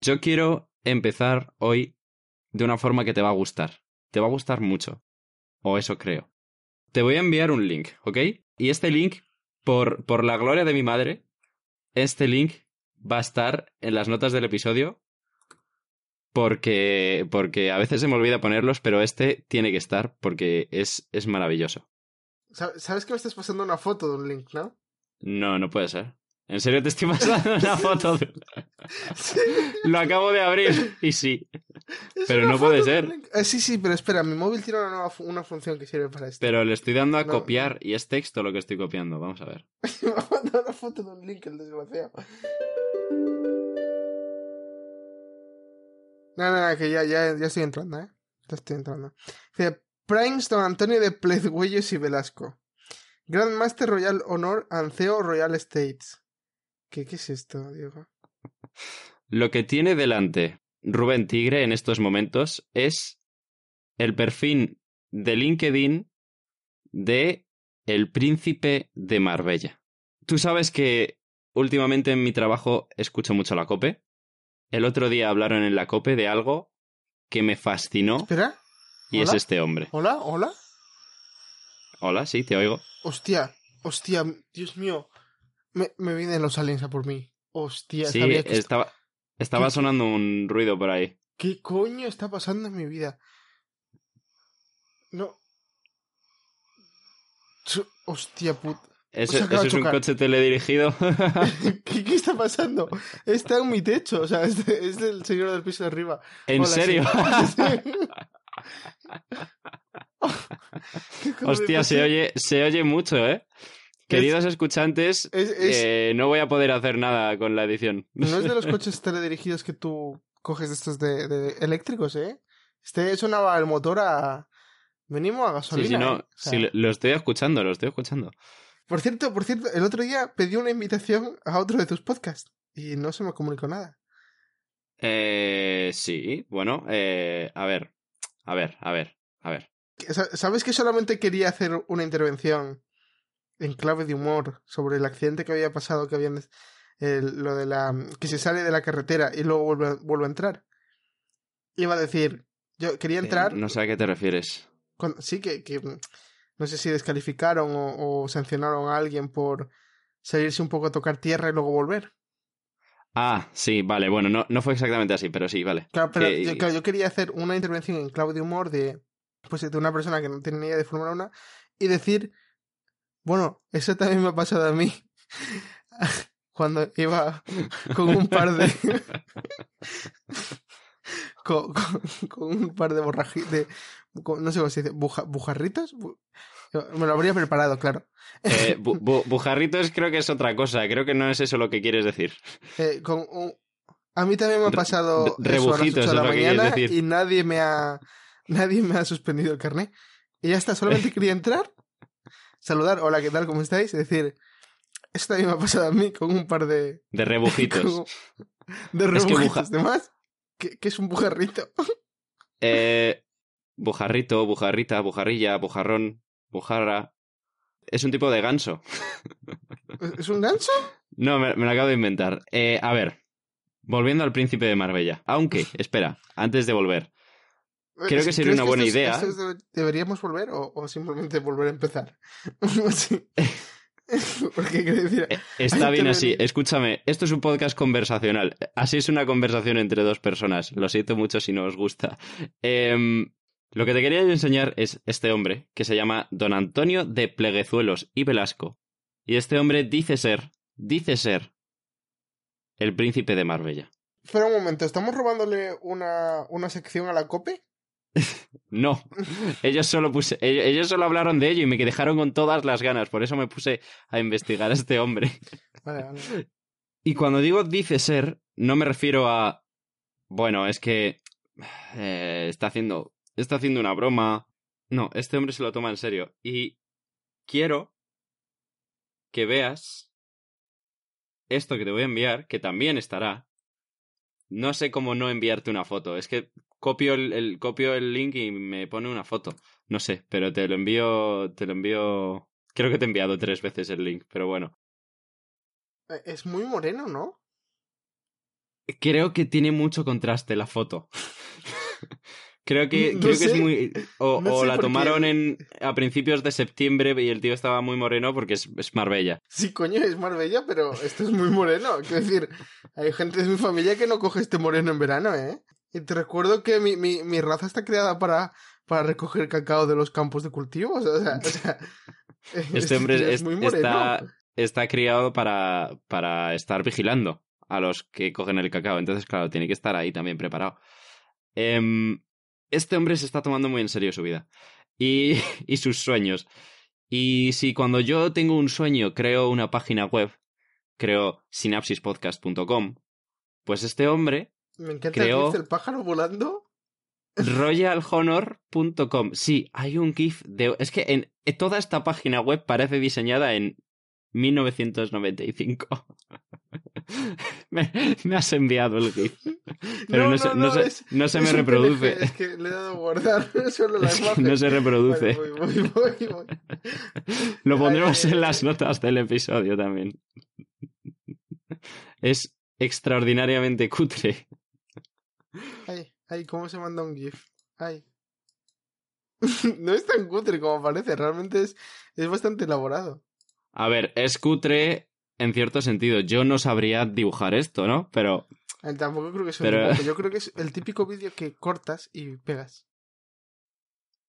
Yo quiero empezar hoy de una forma que te va a gustar. Te va a gustar mucho. O eso creo. Te voy a enviar un link, ¿ok? Y este link, por, por la gloria de mi madre, este link va a estar en las notas del episodio. Porque, porque a veces se me olvida ponerlos, pero este tiene que estar porque es, es maravilloso. ¿Sabes que me estás pasando una foto de un link, no? No, no puede ser. ¿En serio te estoy pasando una foto? De... Lo acabo de abrir y sí. pero no puede ser. Eh, sí, sí, pero espera, mi móvil tiene una, nueva una función que sirve para esto. Pero le estoy dando a copiar y es texto lo que estoy copiando. Vamos a ver. me ha mandado una foto de un link, el desgraciado. No, no, no, que ya, ya, ya estoy entrando, ¿eh? Ya estoy entrando. Dice, Primes Don Antonio de Plezhuellos y Velasco. Grandmaster Royal Honor Anceo Royal Estates. ¿Qué, ¿Qué es esto, Diego? Lo que tiene delante Rubén Tigre en estos momentos es el perfil de LinkedIn de El Príncipe de Marbella. Tú sabes que últimamente en mi trabajo escucho mucho la COPE. El otro día hablaron en la COPE de algo que me fascinó. ¿Espera? Y es este hombre. ¿Hola? ¿Hola? Hola, sí, te oigo. Hostia, hostia, Dios mío. Me, me vienen los aliens a por mí. Hostia, sí, sabía que estaba, estaba sonando un ruido por ahí. ¿Qué coño está pasando en mi vida? No. Hostia puta. ¿Eso, ¿eso es un coche teledirigido? ¿Qué, ¿Qué, está pasando? Está en mi techo, o sea, es, de, es del señor del piso de arriba. ¿En Hola, serio? Hostia, se oye, se oye mucho, ¿eh? Queridos es, escuchantes, es, es, eh, no voy a poder hacer nada con la edición. No es de los coches teledirigidos que tú coges estos de, de eléctricos, ¿eh? Este sonaba el motor a... Venimos a gasolina. Sí, sí, no, ¿eh? o sea, sí, lo estoy escuchando, lo estoy escuchando. Por cierto, por cierto, el otro día pedí una invitación a otro de tus podcasts y no se me comunicó nada. Eh, sí, bueno, eh, a ver, a ver, a ver, a ver. ¿Sabes que solamente quería hacer una intervención en clave de humor sobre el accidente que había pasado, que habían lo de la que se sale de la carretera y luego vuelve, vuelve a entrar? Iba a decir, yo quería entrar. Eh, no sé a qué te refieres. Con, sí, que, que no sé si descalificaron o, o, sancionaron a alguien por salirse un poco a tocar tierra y luego volver. Ah, sí, vale, bueno, no, no fue exactamente así, pero sí, vale. Claro, pero que... yo, claro, yo, quería hacer una intervención en clave de humor de, pues, de una persona que no tiene ni idea de Fórmula 1 y decir, bueno, eso también me ha pasado a mí cuando iba con un par de... con, con, con, un par de borrajitos, de, no sé cómo se dice, buja, bujarritos. Me lo habría preparado, claro. Eh, bu bu bujarritos creo que es otra cosa. Creo que no es eso lo que quieres decir. Eh, con un... A mí también me ha pasado Re eso a las 8 de la mañana decir. y nadie me ha nadie me ha suspendido el carnet. Y ya está, solamente quería entrar, saludar, hola, ¿qué tal? ¿Cómo estáis? Y decir, esto también me ha pasado a mí con un par de de rebujitos. de rebujitos, es que buja... ¿de más? ¿Qué, ¿Qué, es un bujarrito? eh, bujarrito, bujarrita, bujarrilla, bujarrón, bujarra. Es un tipo de ganso. ¿Es un ganso? No, me, me lo acabo de inventar. Eh, a ver, volviendo al príncipe de Marbella. Aunque, espera, antes de volver. Creo que sería una buena que idea. ¿Deberíamos volver o, o, simplemente volver a empezar? Porque quiero decir. Está bien así. Escúchame, esto es un podcast conversacional. Así es una conversación entre dos personas. Lo siento mucho si no os gusta. Eh, lo que te quería yo enseñar es este hombre, que se llama Don Antonio de Pleguezuelos y Velasco. Y este hombre dice ser, dice ser, el príncipe de Marbella. Espera un momento, ¿estamos robándole una, una sección a la COPE? no, ellos solo, puse, ellos solo hablaron de ello y me dejaron con todas las ganas, por eso me puse a investigar a este hombre. Vale, vale. Y cuando digo dice ser, no me refiero a Bueno, es que eh, está haciendo está haciendo una broma. No, este hombre se lo toma en serio y quiero que veas esto que te voy a enviar, que también estará. No sé cómo no enviarte una foto. Es que copio el, copio el link y me pone una foto. No sé, pero te lo envío. Te lo envío. Creo que te he enviado tres veces el link, pero bueno. Eh, es muy moreno, ¿no? Creo que tiene mucho contraste la foto. Creo que, creo que es muy. O, la tomaron en, a principios de septiembre y el tío estaba muy moreno porque es, es, Marbella. Sí, coño, es Marbella, pero esto es muy moreno. Quiero decir, hay gente de mi familia que no coge este moreno en verano, ¿eh? Y te recuerdo que mi, mi, mi raza está creada para, para recoger cacao de los campos de cultivos. O sea, o sea este hombre es, muy está, está criado para, para estar vigilando a los que cogen el cacao. Entonces, claro, tiene que estar ahí también preparado. Eh, este hombre se está tomando muy en serio su vida y, y sus sueños. Y si cuando yo tengo un sueño creo una página web, creo sinapsispodcast.com, pues este hombre Me encanta creó el pájaro volando. royalhonor.com. Sí, hay un GIF de... Es que en toda esta página web parece diseñada en 1995. me, me, has enviado el GIF. Pero no, no, se, no, no se, es, se me reproduce. Es que le he dado a guardar solo la imagen. no se reproduce. Vale, voy, voy, voy, voy. Lo pondremos en las notas del episodio también. Es extraordinariamente cutre. Ay, ay, ¿cómo se manda un GIF? Ay. no es tan cutre como parece, realmente es, es bastante elaborado. A ver, es cutre en cierto sentido. Yo no sabría dibujar esto, ¿no? Pero. Tampoco creo que sea Pero... un dibujo. Yo creo que es el típico vídeo que cortas y pegas.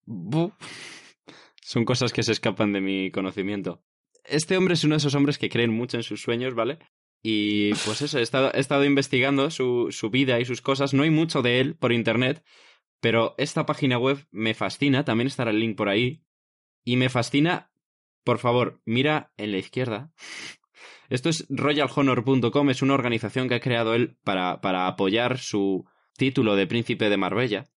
Buf. Son cosas que se escapan de mi conocimiento. Este hombre es uno de esos hombres que creen mucho en sus sueños, ¿vale? Y pues eso, he estado, he estado investigando su, su vida y sus cosas. No hay mucho de él por internet, pero esta página web me fascina. También estará el link por ahí. Y me fascina por favor, mira en la izquierda. Esto es royalhonor.com, es una organización que ha creado él para, para apoyar su título de príncipe de Marbella.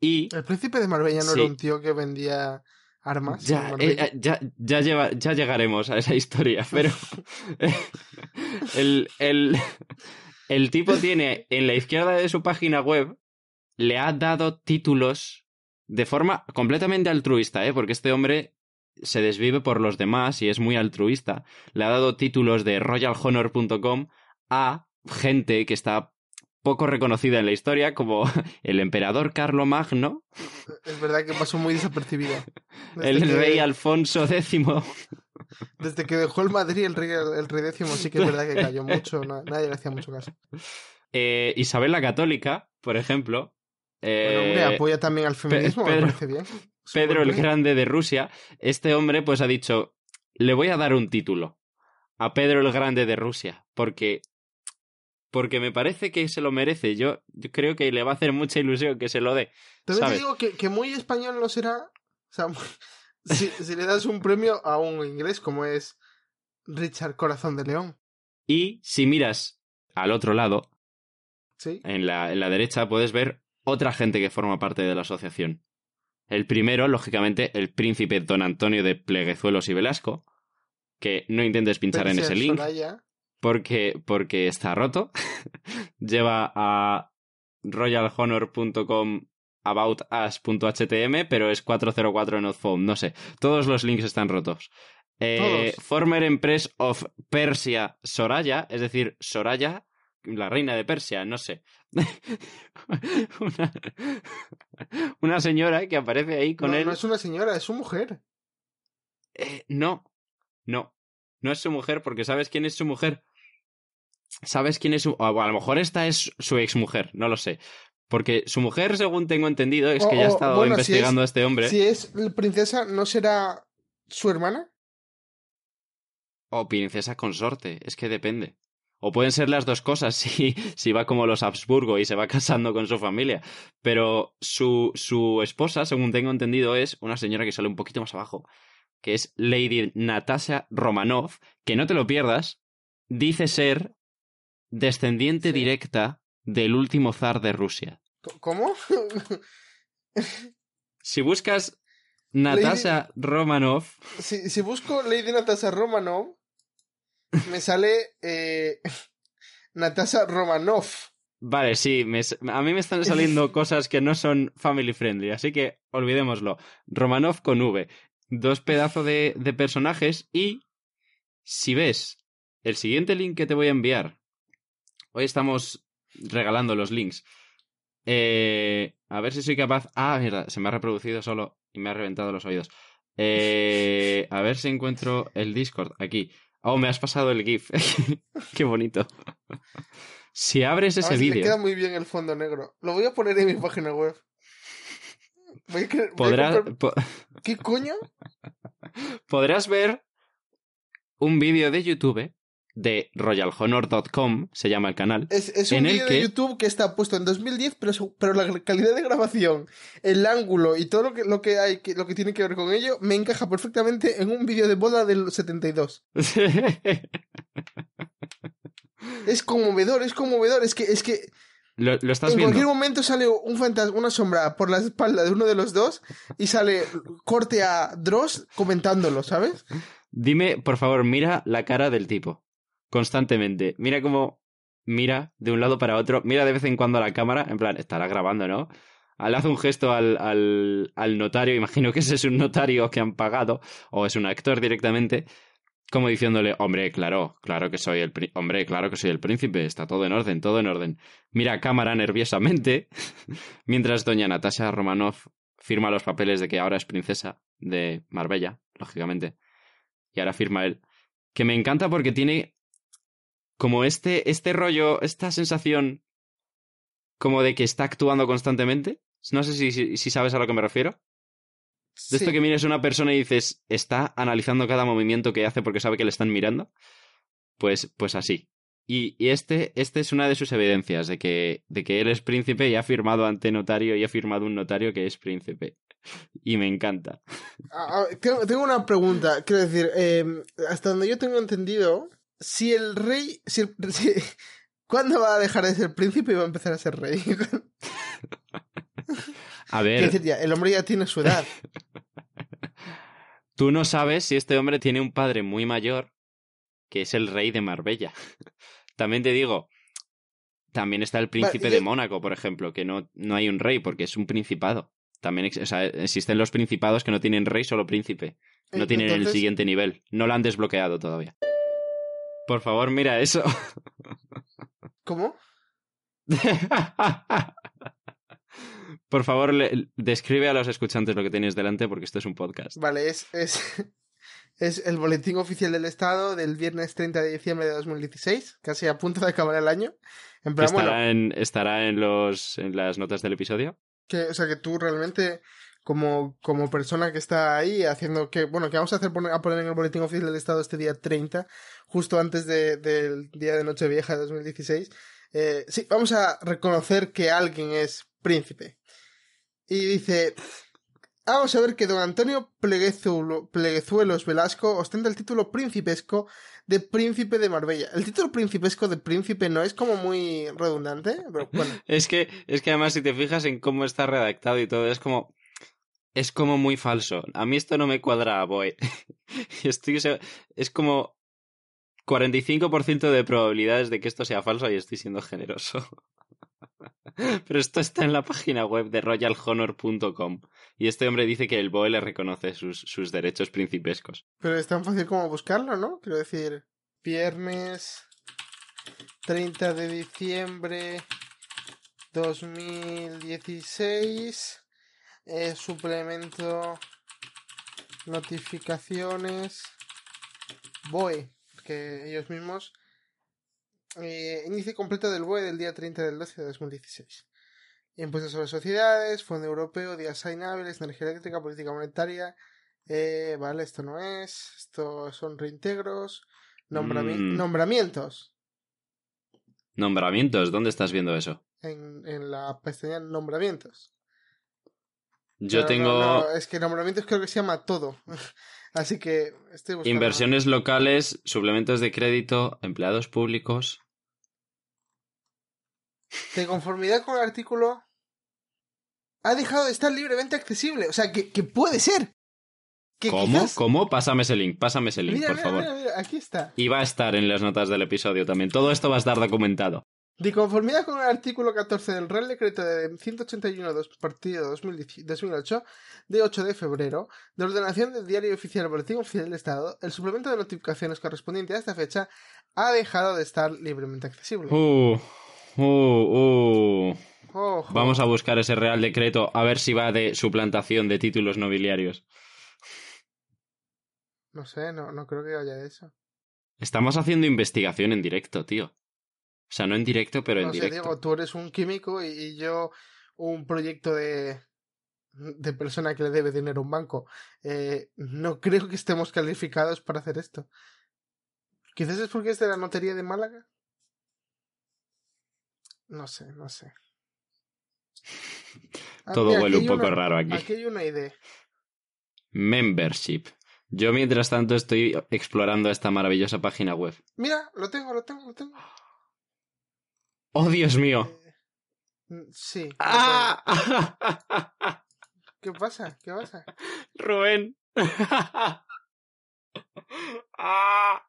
Y... El príncipe de Marbella no sí. era un tío que vendía armas. Ya, eh, ya, ya, lleva, ya llegaremos a esa historia, pero el, el, el tipo tiene en la izquierda de su página web, le ha dado títulos de forma completamente altruista, ¿eh? porque este hombre se desvive por los demás y es muy altruista. Le ha dado títulos de royalhonor.com a gente que está poco reconocida en la historia, como el emperador Carlo Magno. Es verdad que pasó muy desapercibido. el que... rey Alfonso X. Desde que dejó el Madrid el rey, el rey X sí que es verdad que cayó mucho, nadie le hacía mucho caso. Eh, Isabel la Católica, por ejemplo. Eh, bueno, hombre, apoya también al feminismo, Pedro, me parece bien. Pedro el Grande de Rusia, este hombre pues ha dicho, le voy a dar un título a Pedro el Grande de Rusia, porque porque me parece que se lo merece. Yo, yo creo que le va a hacer mucha ilusión que se lo dé. También te digo que, que, muy español no será. O sea, si, si, le das un premio a un inglés como es Richard Corazón de León. Y si miras al otro lado, ¿Sí? en, la, en la derecha, puedes ver otra gente que forma parte de la asociación. El primero, lógicamente, el príncipe don Antonio de Pleguezuelos y Velasco, que no intentes pinchar en ese link porque, porque está roto. Lleva a royalhonor.com aboutus.htm, pero es 404 not found, no sé. Todos los links están rotos. Eh, former Empress of Persia Soraya, es decir, Soraya, la reina de Persia, no sé. una, una, señora que aparece ahí con no, él. No es una señora, es su mujer. Eh, no, no. No es su mujer, porque ¿sabes quién es su mujer? ¿Sabes quién es su.? O a lo mejor esta es su exmujer, no lo sé. Porque su mujer, según tengo entendido, es que ya ha estado bueno, investigando si es, a este hombre. Si es princesa, ¿no será su hermana? O princesa consorte, es que depende. O pueden ser las dos cosas si, si va como los Habsburgo y se va casando con su familia. Pero su, su esposa, según tengo entendido, es una señora que sale un poquito más abajo, que es Lady Natasha Romanov, que no te lo pierdas, dice ser descendiente Sí. directa del último zar de Rusia. ¿Cómo? Si buscas Natasha Romanov. Si, si, busco Lady Natasha Romanov, me sale eh, Natasha Romanov. Vale, sí, a mí me están saliendo cosas que no son family friendly, así que olvidémoslo. Romanov con V. Dos pedazos de, de personajes y si ves el siguiente link que te voy a enviar, hoy estamos regalando los links. Eh, a ver si soy capaz. Ah, mierda, se me ha reproducido solo y me ha reventado los oídos. Eh, a ver si encuentro el Discord aquí. Oh, me has pasado el GIF. Qué bonito. si abres ese vídeo. Me queda muy bien el fondo negro. Lo voy a poner en mi página web. ¿Qué coño? Podrás ver un vídeo de YouTube de royalhonor.com, se llama el canal. Es, un vídeo de YouTube que está puesto en 2010, pero, pero la calidad de grabación, el ángulo y todo lo que, lo que hay, lo que tiene que ver con ello, me encaja perfectamente en un vídeo de boda del 72. es conmovedor, es conmovedor, es que, es que lo, estás en cualquier momento sale un fantasma, una sombra por la espalda de uno de los dos y sale corte a Dross comentándolo, ¿sabes? Dime, por favor, mira la cara del tipo constantemente. Mira cómo mira de un lado para otro, mira de vez en cuando a la cámara, en plan, estará grabando, ¿no? Le hace un gesto al, al, al notario, imagino que ese es un notario que han pagado, o es un actor directamente, como diciéndole, hombre, claro, claro que soy el hombre, claro que soy el príncipe, está todo en orden, todo en orden. Mira a cámara nerviosamente, mientras doña Natasha Romanov firma los papeles de que ahora es princesa de Marbella, lógicamente. Y ahora firma él. Que me encanta porque tiene como este, este rollo, esta sensación como de que está actuando constantemente. No sé si, si, sabes a lo que me refiero. De esto que mires a una persona y dices, está analizando cada movimiento que hace porque sabe que le están mirando. Pues, pues así. Y, y, este, este es una de sus evidencias de que, de que él es príncipe y ha firmado ante notario y ha firmado un notario que es príncipe. Y me encanta. Ah, ah, tengo, una pregunta. Quiero decir, em, hasta donde yo tengo entendido, si el rey. Si ¿Cuándo va a dejar de ser príncipe y va a empezar a ser rey? a ver. el hombre ya tiene su edad. Tú no sabes si este hombre tiene un padre muy mayor que es el rey de Marbella. También te digo, también está el príncipe de Mónaco, por ejemplo, que no, no hay un rey porque es un principado. También o sea, existen los principados que no tienen rey, solo príncipe. No tienen el siguiente nivel. No lo han desbloqueado todavía. Por favor, mira eso. ¿Cómo? Por favor, describe a los escuchantes lo que tenéis delante porque esto es un podcast. Vale, es, es, es el boletín oficial del Estado del viernes 30 de diciembre de 2016, casi a punto de acabar el año. estará, en, estará en, los, en las notas del episodio. Que, o sea, que tú realmente como, como persona que está ahí haciendo que, bueno, que vamos a hacer poner, a poner en el boletín oficial del Estado este día 30, justo antes de, del día de Nochevieja de 2016. Eh, sí, vamos a reconocer que alguien es príncipe. Y dice, vamos a ver que don Antonio Pleguezuelos Velasco ostenta el título principesco de príncipe de Marbella. El título principesco de príncipe no es como muy redundante, pero bueno. es que, es que además si te fijas en cómo está redactado y todo, es como es como muy falso. A mí esto no me cuadra, boy. Estoy, es como 45% de probabilidades de que esto sea falso y estoy siendo generoso. Pero esto está en la página web de royalhonor.com y este hombre dice que el BOE le reconoce sus, sus derechos principescos. Pero es tan fácil como buscarlo, ¿no? Quiero decir, viernes 30 de diciembre 2016 eh, suplemento notificaciones BOE, que ellos mismos eh, inicio completo del BOE del día 30 del 12 de 2016. Impuestos sobre sociedades, Fondo Europeo, días inhábiles, energía eléctrica, política monetaria. Eh, vale, esto no es. Esto son reintegros. Mm. Nombramientos. Nombramientos, ¿dónde estás viendo eso? En, en la pestaña Nombramientos. Yo tengo. es que nombramientos creo que se llama todo. Así que estoy buscando. Inversiones locales, suplementos de crédito, empleados públicos. de conformidad con el artículo, ha dejado de estar libremente accesible. O sea, que, que puede ser. Que ¿Cómo? quizás- ¿Cómo? Pásame ese link, pásame ese link, Mira, por mira, favor. mira, aquí está. Y va a estar en las notas del episodio también. Todo esto va a estar documentado. De conformidad con el artículo 14 del Real Decreto de 181 dos- partido 2010 2008 de 8 de febrero de ordenación del Diario Oficial Boletín Oficial del Estado, el suplemento de notificaciones correspondiente a esta fecha ha dejado de estar libremente accesible. Uh, uh, uh. Ojo. Vamos a buscar ese real decreto a ver si va de suplantación de títulos nobiliarios. No sé, no, no creo que haya de eso. Estamos haciendo investigación en directo, tío. O sea, no en directo, pero en no sé, directo. Diego, tú eres un químico y, y yo un proyecto de, de persona que le debe dinero a un banco. Eh, no creo que estemos calificados para hacer esto. Quizás es porque es de la notería de Málaga. No sé, no sé. Ah, Todo mira, huele un poco una- raro aquí. Aquí hay una idea. Membership. Yo, mientras tanto, estoy explorando esta maravillosa página web. Mira, lo tengo, lo tengo, lo tengo. ¡Oh, Dios mío! Eh, mm, sí. ¡Ah! ¿Qué pasa? ¿Qué pasa? Rubén. ¡Ah!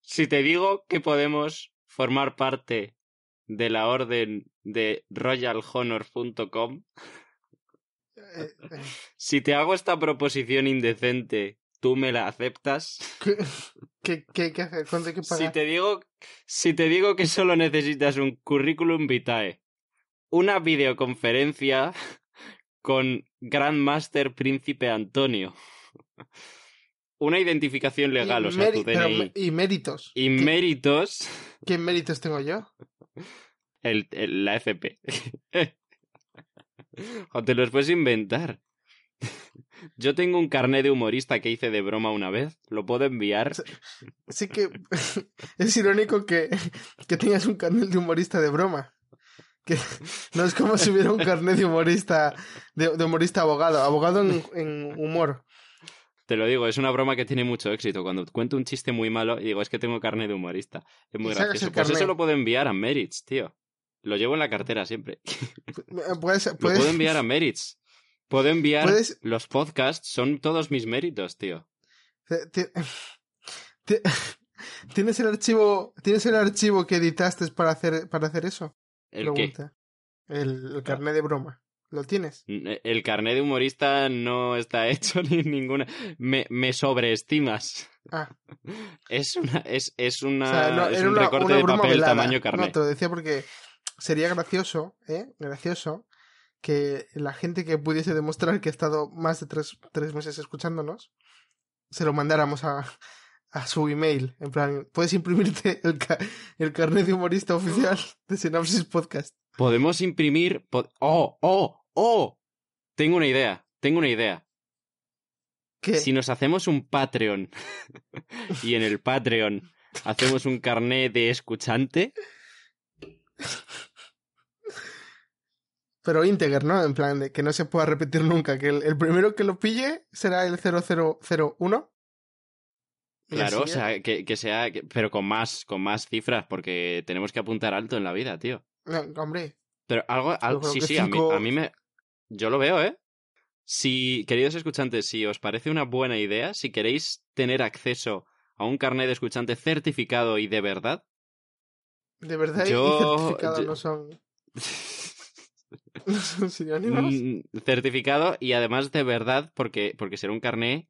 Si te digo que podemos formar parte de la orden de royalhonor.com, Eh, eh, si te hago esta proposición indecente, ¿tú me la aceptas? ¿Qué, qué, hacer? ¿Cuánto hay que pagar? Si te digo, si te digo que solo necesitas un currículum vitae, una videoconferencia con Grandmaster Príncipe Antonio, una identificación legal, Y o sea, tu DNI, y méritos. y ¿Qué, méritos, qué méritos tengo yo? el, el- la FP. o te los puedes inventar. Yo tengo un carné de humorista que hice de broma una vez, lo puedo enviar. Sí que es irónico que, que tengas un carnet de humorista de broma. Que no es como si hubiera un carnet de humorista, de, de humorista abogado, abogado en, en humor. Te lo digo, es una broma que tiene mucho éxito. Cuando cuento un chiste muy malo y digo, es que tengo carne de humorista. Es muy gracioso. Pues eso carné. lo puedo enviar a Merits, tío. Lo llevo en la cartera siempre. Puedes, Lo puedo enviar a Merits. Puedo enviar Puedes- los podcasts, son todos mis méritos, tío. ¿Tienes el archivo, tienes el archivo que editaste para hacer, para hacer eso? ¿El qué? Pregunta. El, el carnet de broma. ¿Lo tienes? El carné de humorista no está hecho ni ninguna. Me, me sobreestimas. Ah, Es una, es, es una, o sea, no, es un una, recorte una de papel velada. tamaño carné. No, te lo decía porque sería gracioso, ¿eh? Gracioso que la gente que pudiese demostrar que ha estado más de tres, tres meses escuchándonos, se lo mandáramos a, a su email. En plan, puedes imprimirte el, ca- el carnet de humorista oficial de Synopsis Podcast. Podemos imprimir. po- ¡Oh! ¡Oh! ¡Oh! Tengo una idea. Tengo una idea. ¿Qué? Si nos hacemos un Patreon y en el Patreon hacemos un carné de escuchante, Pero íntegro, ¿no? En plan, de que no se pueda repetir nunca. Que el, el primero que lo pille será el 0001. Y claro, o sea, que, que sea, que- pero con más, con más cifras, porque tenemos que apuntar alto en la vida, tío. No, hombre, Pero algo, algo sí, sí, a mí, cinco- a mí me, yo lo veo, ¿eh? Si, queridos escuchantes, si os parece una buena idea, si queréis tener acceso a un carnet de escuchante certificado y de verdad, de verdad y Yo- certificado yo- no son... Sinónimos. Mm, certificado y además de verdad, porque, porque será un carné,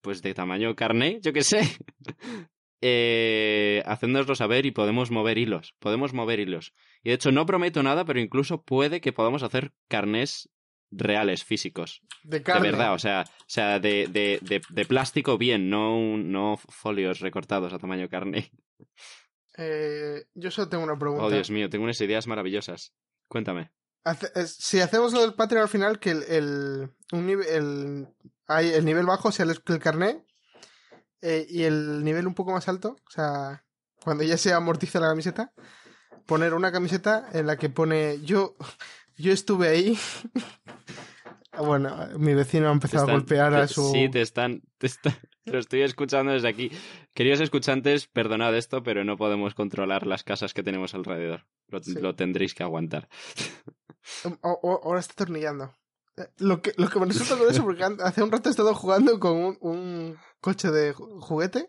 pues de tamaño carné, yo qué sé. eh, hacéndoslo saber y podemos mover hilos. Podemos mover hilos. Y de hecho, no prometo nada, pero incluso puede que podamos hacer carnés reales, físicos. De carne. De verdad, o sea, o sea de, de, de, de plástico bien, no, un- no folios recortados a tamaño carné. Eh, yo solo tengo una pregunta. Oh, Dios mío, tengo unas ideas maravillosas. Cuéntame. Hace- es- si hacemos lo del Patreon al final, que el, el, un nive- el, hay, el nivel bajo sea el, el carné eh, y el nivel un poco más alto, o sea, cuando ya se amortiza la camiseta, poner una camiseta en la que pone yo, yo estuve ahí. bueno, mi vecino ha empezado están- a golpear a su... Sí, te están, te están, Lo estoy escuchando desde aquí. Queridos escuchantes, perdonad esto, pero no podemos controlar las casas que tenemos alrededor. Lo, Sí. lo tendréis que aguantar. O- o- ahora está atornillando. Eh, Lo que, lo que me resulta curioso porque an- hace un rato he estado jugando con un, un coche de ju- juguete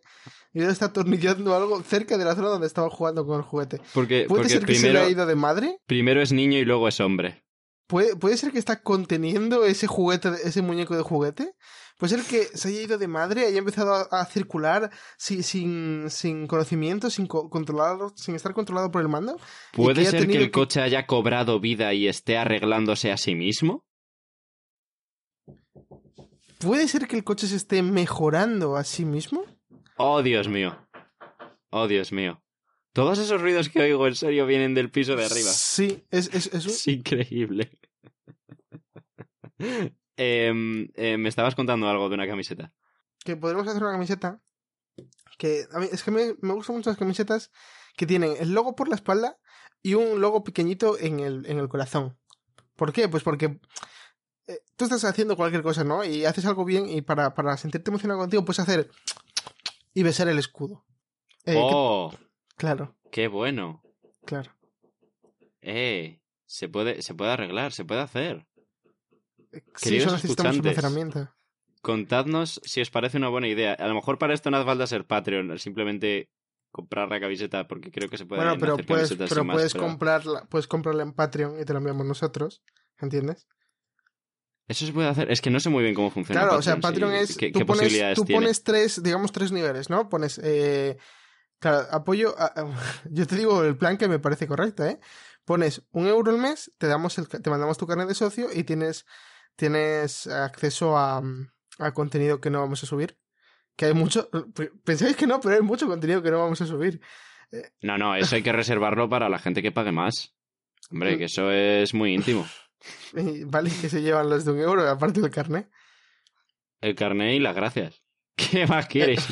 y ahora está atornillando algo cerca de la zona donde estaba jugando con el juguete. Porque, ¿Puede porque ser que se primero, le ha ido de madre? primero es niño y luego es hombre. ¿Puede, puede ser que está conteniendo ese juguete, ese muñeco de juguete. Puede ser que se haya ido de madre haya empezado a, a circular si- sin, sin conocimiento, sin co- controlarlo, sin estar controlado por el mando. ¿Puede ser que el coche haya cobrado vida y esté arreglándose a sí mismo? ¿Puede ser que el coche se esté mejorando a sí mismo? Oh, Dios mío. Oh, Dios mío. Todos esos ruidos que oigo en serio vienen del piso de arriba. Sí, es, es, es un- Es increíble. Em, eh, me estabas contando algo de una camiseta. que podremos hacer una camiseta que a mí, es que me, me gustan mucho las camisetas que tienen el logo por la espalda y un logo pequeñito en el, en el corazón. ¿Por qué? Pues porque eh, tú estás haciendo cualquier cosa, ¿no? Y haces algo bien y para, para sentirte emocionado contigo puedes hacer y besar el escudo. Eh, que- oh, claro, qué bueno. claro. Eh, se puede, se puede arreglar, se puede hacer. Sí, solo necesitamos un escuchantes, funcionamiento. Contadnos si os parece una buena idea. A lo mejor para esto no hace falta ser Patreon, simplemente comprar la camiseta porque creo que se puede Bueno, pero hacer puedes, camisetas pero sin más, puedes pero comprarla, puedes comprarla en Patreon y te la enviamos nosotros, ¿entiendes? Eso se puede hacer. Es que no sé muy bien cómo funciona. Claro, o sea, sí. Patreon es. ¿Qué, tú qué pones, posibilidades tú tiene? pones tres, digamos, tres niveles, ¿no? Pones. Eh, claro, apoyo. a- yo te digo el plan que me parece correcto, ¿eh? Pones un euro al mes, te, damos el, te mandamos tu carnet de socio y tienes, tienes acceso a, a contenido que no vamos a subir. Que hay mucho. Pensáis que no, pero hay mucho contenido que no vamos a subir. No, no, eso hay que reservarlo para la gente que pague más. Hombre, que eso es muy íntimo. Vale, que se llevan los de un euro, aparte del carnet. El carnet y las gracias. ¿Qué más quieres?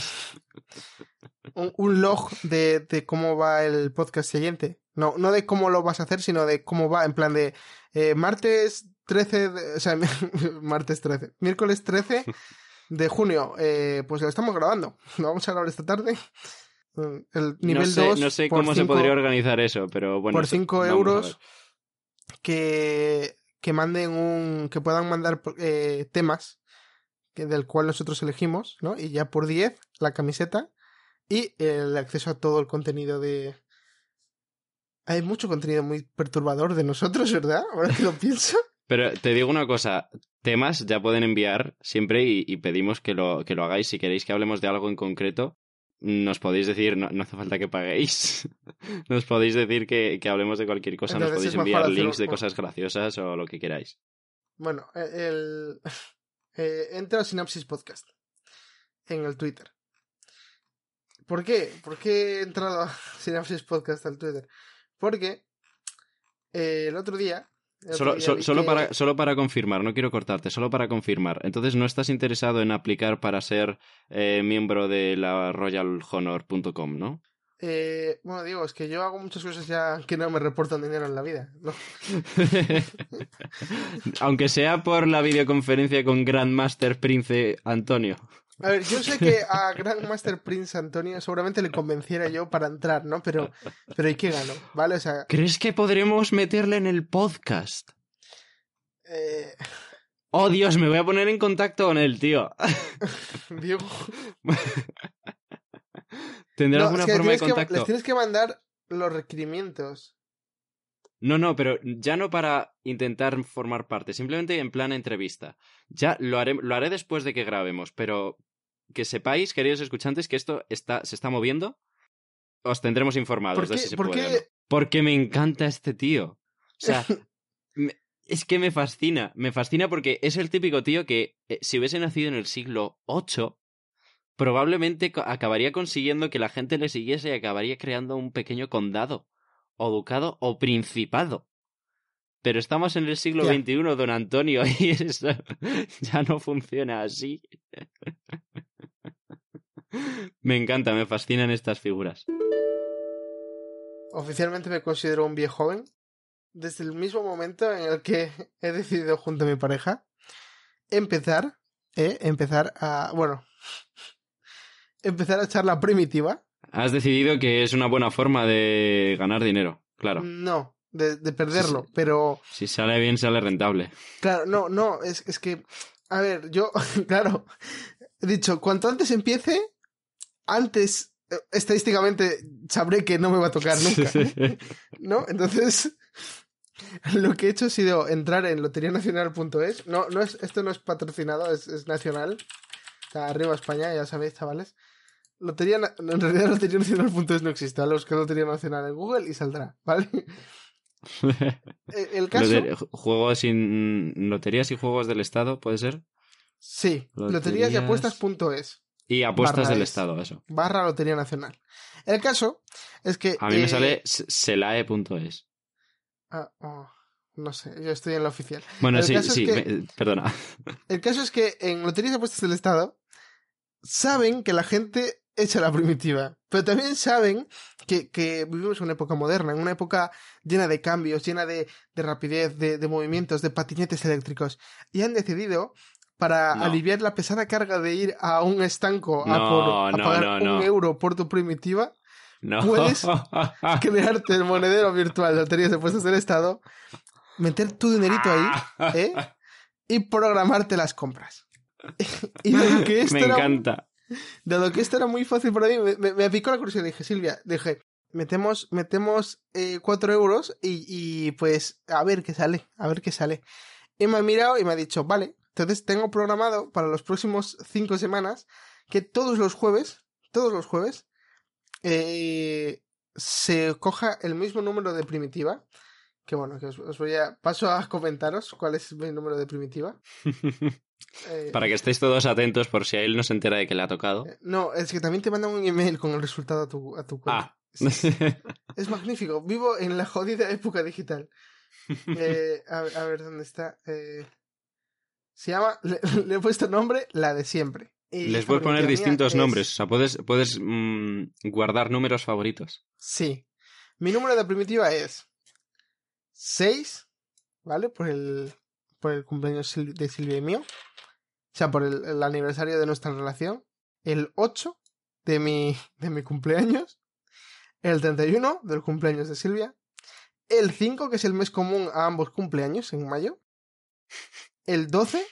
un, un log de, de cómo va el podcast siguiente. No, no de cómo lo vas a hacer, sino de cómo va, en plan de eh, martes 13, de- o sea, martes 13, miércoles 13 de junio, eh, pues lo estamos grabando, lo vamos a grabar esta tarde. Mm, El nivel no sé, 2 no sé cómo se podría organizar eso, pero bueno. por eso- 5 vamos a euros que, que manden un, que puedan mandar eh, temas que, del cual nosotros elegimos, ¿no? Y ya por 10 la camiseta y el acceso a todo el contenido de... Hay mucho contenido muy perturbador de nosotros, ¿verdad? Ahora que lo pienso. Pero te digo una cosa, temas ya pueden enviar siempre y, y pedimos que lo, que lo hagáis. Si queréis que hablemos de algo en concreto, nos podéis decir, no, no hace falta que paguéis. nos podéis decir que, que hablemos de cualquier cosa, nos podéis enviar links de cosas graciosas o lo que queráis. Bueno, eh, el... eh, entra a Sinapsis Podcast en el Twitter. ¿Por qué? ¿Por qué he entrado a Sinapsis Podcast al Twitter? Porque eh, el otro día... Solo, so- solo, que- para, solo para confirmar, no quiero cortarte, solo para confirmar. Entonces, ¿no estás interesado en aplicar para ser eh, miembro de la royalhonor.com, no? Eh, bueno, digo, es que yo hago muchas cosas ya que no me reportan dinero en la vida. ¿no? Aunque sea por la videoconferencia con Grandmaster Prince Antonio. A ver, yo sé que a Grandmaster Prince Antonio seguramente le convenciera yo para entrar, ¿no? Pero, pero ¿y qué gano? ¿Vale? O sea, ¿Crees que podremos meterle en el podcast? eh, Oh, Dios, me voy a poner en contacto con él, tío. Diego... ¿Tendrá No, alguna es que forma de tienes que- contacto? les tienes que mandar los requerimientos. No, no, pero ya no para intentar formar parte, simplemente en plan entrevista. Ya lo haré, lo haré después de que grabemos, pero que sepáis, queridos escuchantes, que esto está, se está moviendo. Os tendremos informados ¿Por de si se por puede qué- no. Porque me encanta este tío. O sea, me- es que me fascina. Me fascina porque es el típico tío que, eh, si hubiese nacido en el siglo VIII, probablemente acabaría consiguiendo que la gente le siguiese y acabaría creando un pequeño condado, o ducado, o principado. Pero estamos en el siglo Ya. XXI, don Antonio, y eso ya no funciona así. Me encanta, me fascinan estas figuras. Oficialmente me considero un viejo joven. Desde el mismo momento en el que he decidido junto a mi pareja empezar, eh, empezar a, bueno, empezar a echar la primitiva. Has decidido que es una buena forma de ganar dinero, claro. No, de, de perderlo, pero... Si sale bien, sale rentable. Claro, no, no, es, es que... A ver, yo, claro, he dicho, cuanto antes empiece, antes eh, estadísticamente sabré que no me va a tocar nunca. ¿No? Entonces, lo que he hecho ha sido entrar en loterianacional.es. No, no es, esto no es patrocinado, es, es nacional. Está arriba España, ya sabéis, chavales. Lotería, en realidad loterianacional.es no existe, ¿vale? Busca Lotería Nacional en Google y saldrá, ¿vale? El, el caso... Loter- Juegos sin... Loterías y juegos del Estado, ¿puede ser? Sí, Loterías- loterías y apuestas.es Y apuestas del es. Estado, eso. barra Lotería Nacional. El caso es que... A mí me eh, sale selae.es. ah, oh, no sé, yo estoy en la oficial. Bueno, el sí, es sí, que- me- perdona. El caso es que en Loterías y Apuestas del Estado saben que la gente echa la primitiva, pero también saben que, que vivimos en una época moderna, en una época llena de cambios, llena de, de rapidez, de, de movimientos, de patinetes eléctricos, y han decidido para No. aliviar la pesada carga de ir a un estanco a, No, por- a no, pagar un euro por tu primitiva. Puedes- crearte el monedero virtual de Loterías y Apuestas del Estado, meter tu dinerito ahí ¿eh? y programarte las compras. y dado que esto me encanta. Dado que esto era muy fácil para mí, me, me, picó la curiosidad. Dije, Silvia, dije, metemos, metemos eh, cuatro euros y, y pues a ver qué sale, a ver qué sale. Y me ha mirado y me ha dicho, vale, entonces tengo programado para los próximos cinco semanas que todos los jueves, todos los jueves, eh, se coja el mismo número de primitiva. Que bueno, que os, os voy a. Paso a comentaros cuál es mi número de primitiva. Eh, Para que estéis todos atentos por si a él no se entera de que le ha tocado. eh, No, es que también te mandan un email con el resultado a tu, a tu cuenta. Ah. Es, es magnífico. Vivo en la jodida época digital. Eh, a, a ver dónde está. Eh, se llama. Le, le he puesto nombre La de siempre. Y Les puedes poner distintos es- nombres. O sea, puedes, puedes mm, guardar números favoritos. Sí. Mi número de primitiva es 6, ¿vale? Por el, por el cumpleaños de Silvia y mío. O sea, por el, aniversario de nuestra relación. El 8 de mi, de mi cumpleaños. El 31 del cumpleaños de Silvia. El 5, que es el mes común a ambos cumpleaños, en mayo. El 12,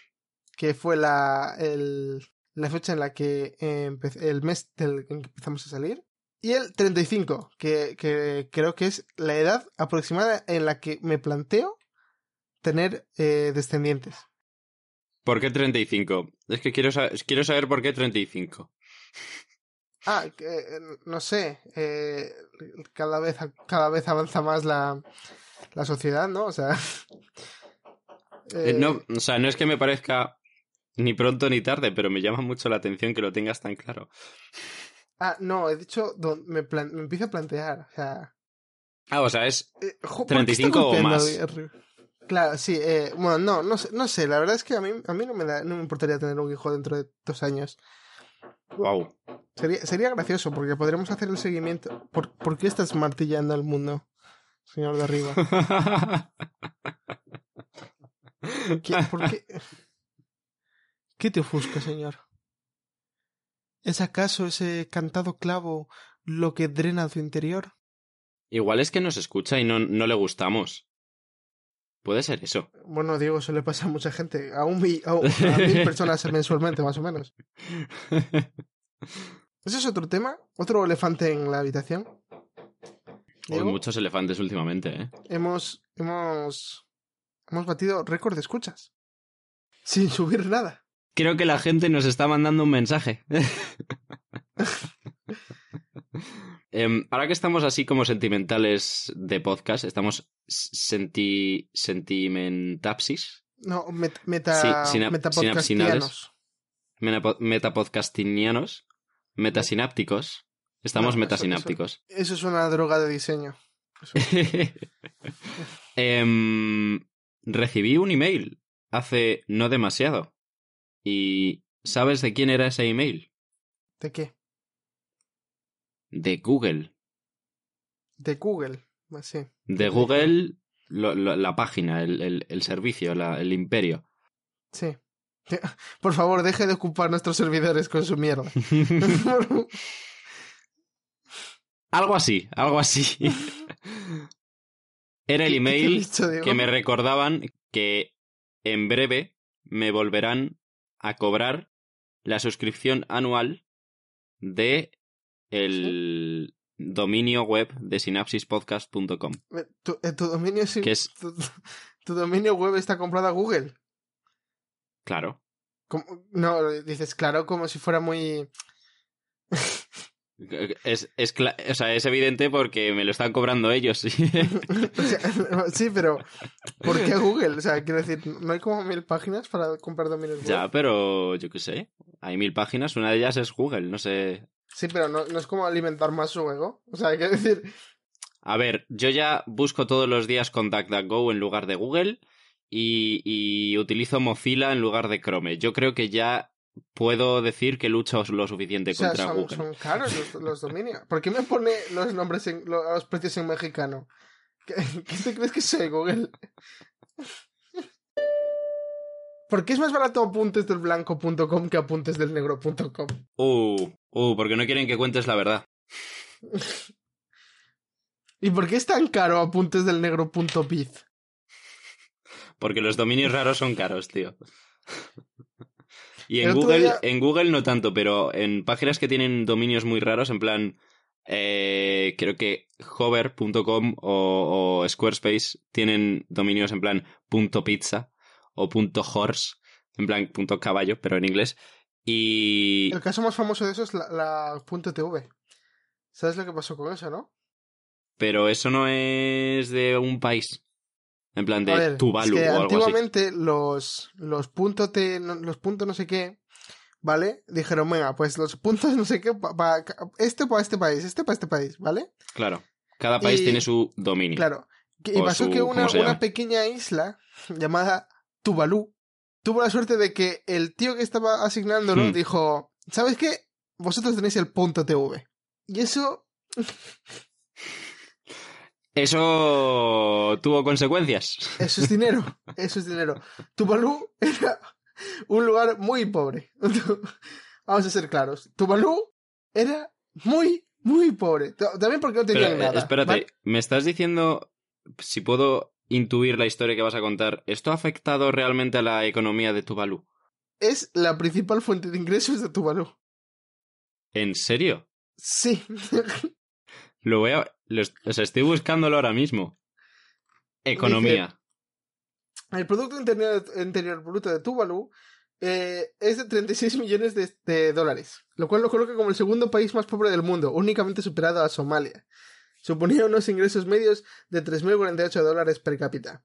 que fue la, el, la fecha en la que eh, empe- el mes del en que empezamos a salir. Y el 35, que, que creo que es la edad aproximada en la que me planteo tener eh, descendientes. ¿Por qué 35? Es que quiero, sa- quiero saber por qué 35. Ah, eh, no sé, eh, cada, vez, cada vez avanza más la, la sociedad, ¿no? O sea... Eh, eh, no, o sea, no es que me parezca ni pronto ni tarde, pero me llama mucho la atención que lo tengas tan claro. Ah, no, he dicho, me, me empiezo a plantear, o sea... Ah, o sea, es... eh, jo, ¿por qué está 35 o más. arriba? Claro, sí, eh, bueno, no, no sé, no sé, la verdad es que a mí, a mí no, me da, no me importaría tener un hijo dentro de dos años. Wow. Sería, sería gracioso porque podremos hacer el seguimiento. ¿Por, por qué estás martillando al mundo, señor de arriba? ¿Qué, ¿Por qué? ¿Qué te ofusca, señor? ¿Es acaso ese cantado clavo lo que drena tu interior? Igual es que nos escucha y no, no le gustamos. Puede ser eso. Bueno, Diego, eso le pasa a mucha gente. A, un a, a mil personas mensualmente, más o menos. ¿Ese es otro tema? ¿Otro elefante en la habitación? Hay muchos elefantes últimamente, ¿eh? hemos, hemos, hemos batido récord de escuchas. Sin subir nada. Creo que la gente nos está mandando un mensaje. Em, ahora que estamos así como sentimentales de podcast, estamos senti sentimentapsis, No, met, meta, Sí, menapo- metapodcastinianos, metasinápticos. Estamos No, eso- metasinápticos. Eso es una droga de diseño. Em, recibí un email hace no demasiado. ¿Y sabes de quién era ese email? ¿De qué? De Google. De Google. Sí. De Google, lo- lo- la página, el, el- el servicio, la- el imperio. Sí. Por favor, deje de ocupar nuestros servidores con su mierda. algo así, algo así. Era el email que me recordaban que en breve me volverán a cobrar la suscripción anual de el dominio web de sinapsispodcast.com. Eh, eh, ¿Tu, dominio es... tu, dominio web está comprado a Google? Claro. No, dices claro como si fuera muy... Es, es, o sea, es evidente porque me lo están cobrando ellos. ¿sí? pero ¿por qué Google? O sea, quiero decir, ¿no hay como mil páginas para comprar dominios web? Ya, pero yo qué sé. Hay mil páginas, una de ellas es Google, no sé. Sí, pero no, no es como alimentar más su ego. O sea, hay que decir. A ver, yo ya busco todos los días con DuckDuckGo en lugar de Google y, y utilizo Mozilla en lugar de Chrome. Yo creo que ya puedo decir que lucho lo suficiente contra son, Google. Son caros los, dominios. ¿Por qué me pone los nombres en, los precios en mexicano? ¿Qué, te crees que soy, Google? ¿Por qué es más barato apuntesdelblanco.com que apuntesdelnegro.com? Uh, uh, porque no quieren que cuentes la verdad. ¿Y por qué es tan caro apuntesdelnegro.biz? Porque los dominios raros son caros, tío. Y en Google, en Google no tanto, pero en páginas que tienen dominios muy raros, en plan, eh, creo que hover.com o, Squarespace tienen dominios en plan punto .pizza o punto .horse, en plan punto .caballo, pero en inglés. Y... El caso más famoso de eso es la, punto .tv. ¿Sabes lo que pasó con eso, no? Pero eso no es de un país. En plan de Tuvalu es que o antiguamente los, los puntos los puntos no sé qué, ¿vale? Dijeron, venga, pues los puntos no sé qué, pa, este para este país, este para este país, ¿vale? Claro. Cada país tiene su dominio. Claro. Y pasó que una, una pequeña isla llamada Tuvalu tuvo la suerte de que el tío que estaba asignándolo hmm. dijo, ¿sabes qué? Vosotros tenéis el punto TV. Y eso eso tuvo consecuencias. Eso es dinero, eso es dinero. Tuvalu era un lugar muy pobre. Vamos a ser claros. Tuvalu era muy, muy pobre. También porque no tenían eh, nada. Espérate, me estás diciendo, si puedo intuir la historia que vas a contar, ¿esto ha afectado realmente a la economía de Tuvalu? Es la principal fuente de ingresos de Tuvalu. ¿En serio? Sí. Lo voy a. o sea, estoy buscándolo ahora mismo. Economía. el Producto Interior, Interior Bruto de Tuvalu eh, es de 36 millones de, dólares, lo cual lo coloca como el segundo país más pobre del mundo, únicamente superado a Somalia. Suponía unos ingresos medios de 3.048 dólares per cápita.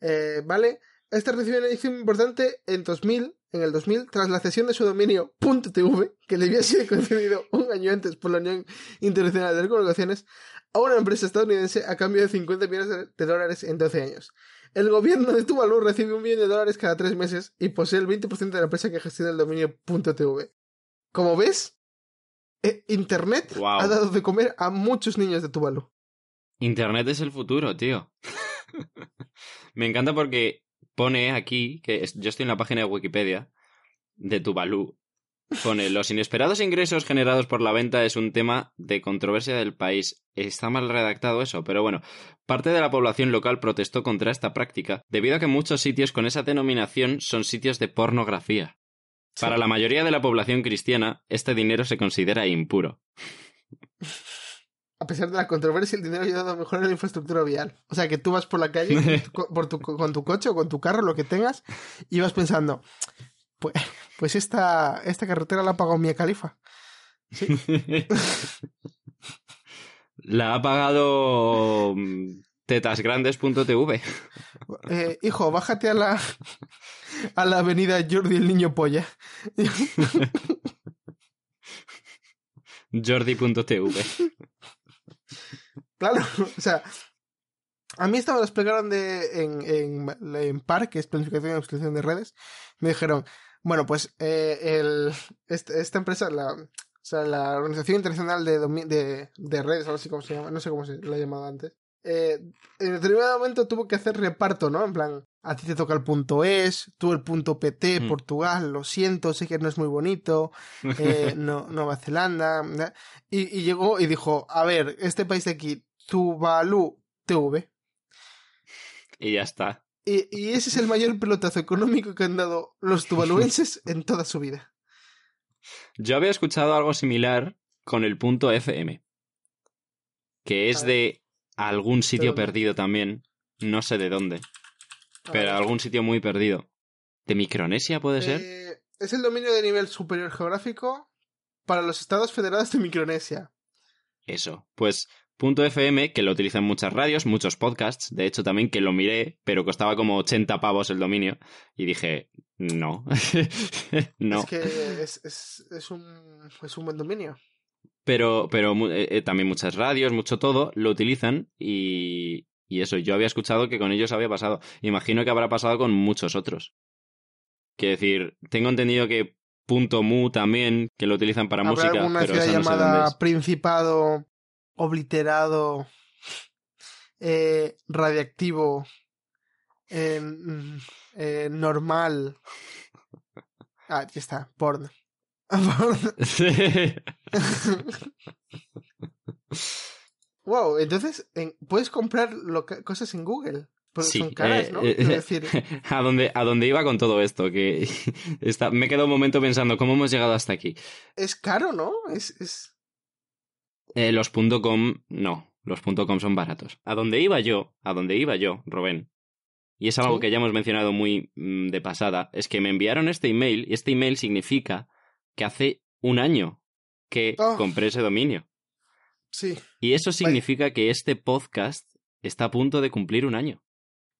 Eh, ¿Vale? Este recibió una edición importante en 2000, en el 2000, tras la cesión de su dominio .tv, que le había sido concedido un año antes por la Unión Internacional de Telecomunicaciones, a una empresa estadounidense a cambio de 50 millones de dólares en 12 años. El gobierno de Tuvalu recibe un millón de dólares cada tres meses y posee el 20% de la empresa que gestiona el dominio .tv. Como ves, eh, Internet ha dado de comer a muchos niños de Tuvalu. Internet es el futuro, tío. Me encanta porque pone aquí, que yo estoy en la página de Wikipedia de Tuvalu, pone los inesperados ingresos generados por la venta es un tema de controversia del país. Está mal redactado eso, pero bueno, parte de la población local protestó contra esta práctica, debido a que muchos sitios con esa denominación son sitios de pornografía. Para la mayoría de la población cristiana, este dinero se considera impuro. a pesar de la controversia, el dinero ha ayudado a mejorar la infraestructura vial. O sea, que tú vas por la calle con tu, con tu coche o con tu carro, lo que tengas, y vas pensando, pues, pues esta, esta carretera la ha pagado Mia Califa. ¿Sí? la ha pagado mm, tetasgrandes.tv. Eh, hijo, bájate a la, a la avenida Jordi el Niño Polla. Jordi.tv. Claro, o sea, a mí esta me lo explicaron de, en, en, en PAR, que es Planificación y Administración de Redes. Me dijeron, bueno, pues eh, el, este, esta empresa, la, o sea, la Organización Internacional de, de, de Redes, algo así como se llama, no sé cómo se la ha llamado antes, eh, en determinado momento tuvo que hacer reparto, ¿no? En plan, a ti te toca el punto es, tú el punto PT, Mm. Portugal, lo siento, sé que no es muy bonito, eh, no, Nueva Zelanda, ¿no? y, y llegó y dijo, a ver, este país de aquí, Tuvalu, TV. y ya está. Y, y ese es el mayor pelotazo económico que han dado los tuvaluenses en toda su vida. Yo había escuchado algo similar con el punto FM, que es A algún sitio perdido también, no sé de dónde, pero algún sitio muy perdido. ¿De Micronesia puede ser? eh, es el dominio de nivel superior geográfico para los estados federados de Micronesia. Eso. Pues punto FM, que lo utilizan muchas radios, muchos podcasts, de hecho también que lo miré, pero costaba como 80 pavos el dominio, y dije, no, no. Es que es, es, es, un, es un buen dominio. Pero, pero eh, eh, también muchas radios, mucho todo, lo utilizan y, y eso, yo había escuchado que con ellos había pasado. Imagino que habrá pasado con muchos otros. Quiero decir, tengo entendido que punto .mu también, que lo utilizan para ¿Habrá música, alguna pero ciudad no sé. Principado, Obliterado, eh, Radiactivo, eh, mm, eh, Normal? Ah, ya está, porno. Porno. wow, entonces en- puedes comprar cosas en Google. Pero Sí, son caras, eh, ¿no? eh, decir, a dónde, a dónde iba con todo esto, que está, me he quedado un momento pensando, ¿cómo hemos llegado hasta aquí? es caro, ¿no? Es, es... Eh, los .com, no, los .com son baratos. A donde iba yo, a donde iba yo, Rubén, y es algo Sí. que ya hemos mencionado muy mm, de pasada, es que me enviaron este email, y este email significa que hace un año que Oh. compré ese dominio. Sí. Y eso significa que este podcast está a punto de cumplir un año.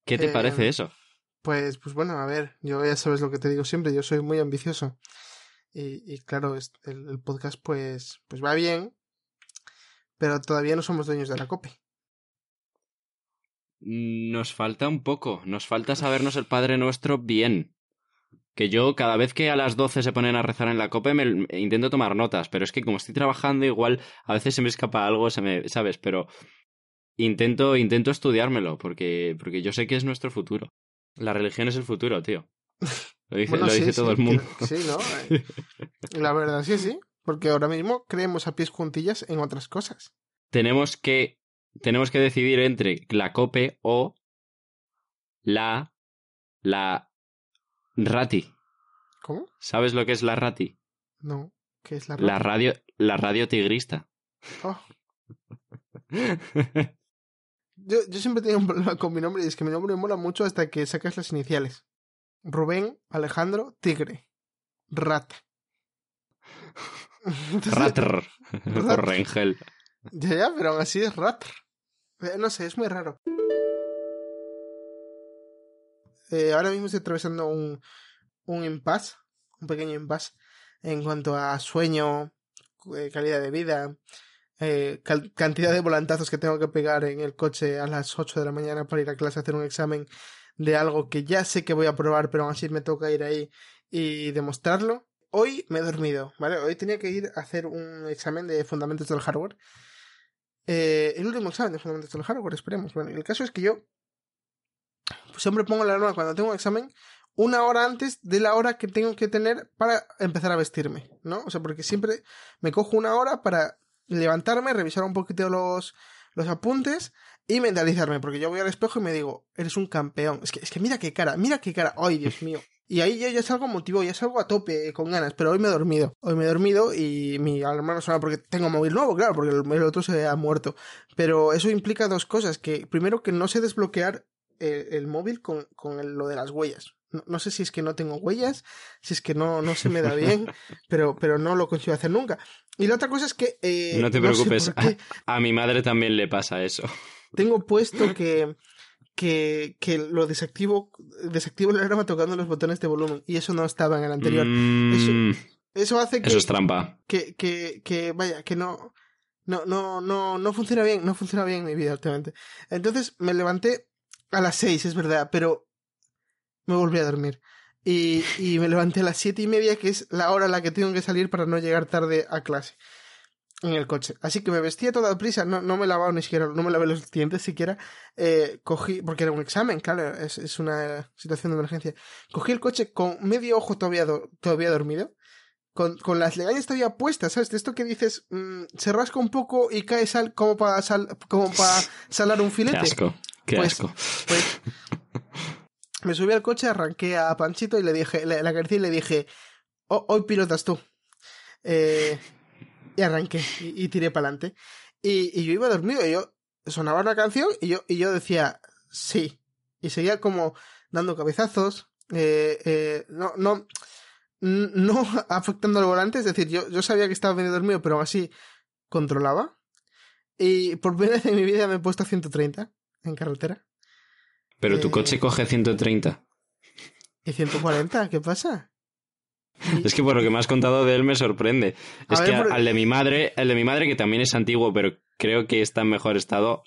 ¿Qué te Eh, parece eso? Pues, pues bueno, a ver, yo ya sabes lo que te digo siempre, yo soy muy ambicioso. Y, y claro, el, el podcast pues, pues va bien, pero todavía no somos dueños de la copia. Nos falta un poco, nos falta sabernos el Padre Nuestro bien. Que yo cada vez que a las 12 se ponen a rezar en la copa me, me intento tomar notas, pero es que como estoy trabajando igual a veces se me escapa algo, se me, ¿sabes? Pero intento intento estudiármelo porque porque yo sé que es nuestro futuro. La religión es el futuro, tío. Lo dice, Bueno, lo sí, dice sí, todo el mundo. Sí, ¿no? Eh, La verdad sí, sí, porque ahora mismo creemos a pies juntillas en otras cosas. tenemos que tenemos que decidir entre la cope o la la rati. ¿Cómo? ¿Sabes lo que es la rati? No, ¿qué es la La radio, la radio tigrista. Oh, Yo, yo siempre tengo un problema con mi nombre y es que mi nombre me mola mucho hasta que sacas las iniciales. Rubén, Alejandro, Tigre. Rata. Entonces- Ratr. Ratr. Por Rengel. Ya, ya, pero aún así es Ratr. Eh, No sé, es muy raro. Eh, ahora mismo estoy atravesando un, un impasse, un pequeño impasse, en cuanto a sueño, eh, calidad de vida, eh, cantidad de volantazos que tengo que pegar en el coche a las 8 de la mañana para ir a clase a hacer un examen de algo que ya sé que voy a probar, pero aún así me toca ir ahí y demostrarlo. Hoy me he dormido, ¿vale? Hoy tenía que ir a hacer un examen de fundamentos del hardware. Eh, el último examen de fundamentos del hardware, esperemos. Bueno, el caso es que yo siempre pongo la alarma cuando tengo un examen una hora antes de la hora que tengo que tener para empezar a vestirme, ¿no? O sea, porque siempre me cojo una hora para levantarme, revisar un poquito los, los apuntes y mentalizarme, porque yo voy al espejo y me digo, eres un campeón. Es que, es que mira qué cara, mira qué cara, ay Dios mío. Y ahí yo ya salgo motivado, ya salgo a tope, con ganas, pero hoy me he dormido. Hoy me he dormido y mi alarma no suena porque tengo móvil nuevo, claro, porque el, el otro se ha muerto. Pero eso implica dos cosas, que primero que no sé desbloquear el, el móvil con, con el- lo de las huellas. No, no sé si es que no tengo huellas, si es que no, no se me da bien, pero, pero no lo consigo hacer nunca. Y la otra cosa es que... eh, No te preocupes. A mi madre también le pasa eso. tengo puesto que, que, que lo desactivo, desactivo el alarma tocando los botones de volumen y eso no estaba en el anterior. Mm, Eso hace que, eso es trampa. que, que, que, vaya, que no, no, no, no, no funciona bien, no funciona bien mi vida últimamente. Entonces me levanté a las seis, es verdad, pero me volví a dormir. Y, y me levanté a las siete y media, que es la hora a la que tengo que salir para no llegar tarde a clase. en el coche. Así que me vestía toda prisa, no, no me lavaba ni siquiera, no me lavé los dientes siquiera. Eh, cogí, porque era un examen, claro, es, es una situación de emergencia. Cogí el coche con medio ojo todavía, todavía dormido. Con, con, las legañas todavía puestas, ¿sabes? De esto que dices, mmm, se rasca un poco y cae sal como para sal, como para salar un filete. Qué asco, qué pues, asco. Pues, me subí al coche, arranqué a Panchito y le dije, le, le acaricié y le dije, oh, hoy pilotas tú. Eh, y arranqué y, y tiré para adelante. Y, y, yo iba dormido y yo sonaba una canción y yo, y yo decía sí. Y seguía como dando cabezazos. Eh, eh, no, no, no afectando al volante. Es decir, yo, yo sabía que estaba medio dormido, pero aún así controlaba. Y por primera vez en mi vida me he puesto a 130 en carretera. Pero tu coche coge 130. ¿Y 140? ¿Qué pasa? Es que por lo que me has contado de él me sorprende. A es ver, que por- al de mi madre, el de mi madre que también es antiguo, pero creo que está en mejor estado,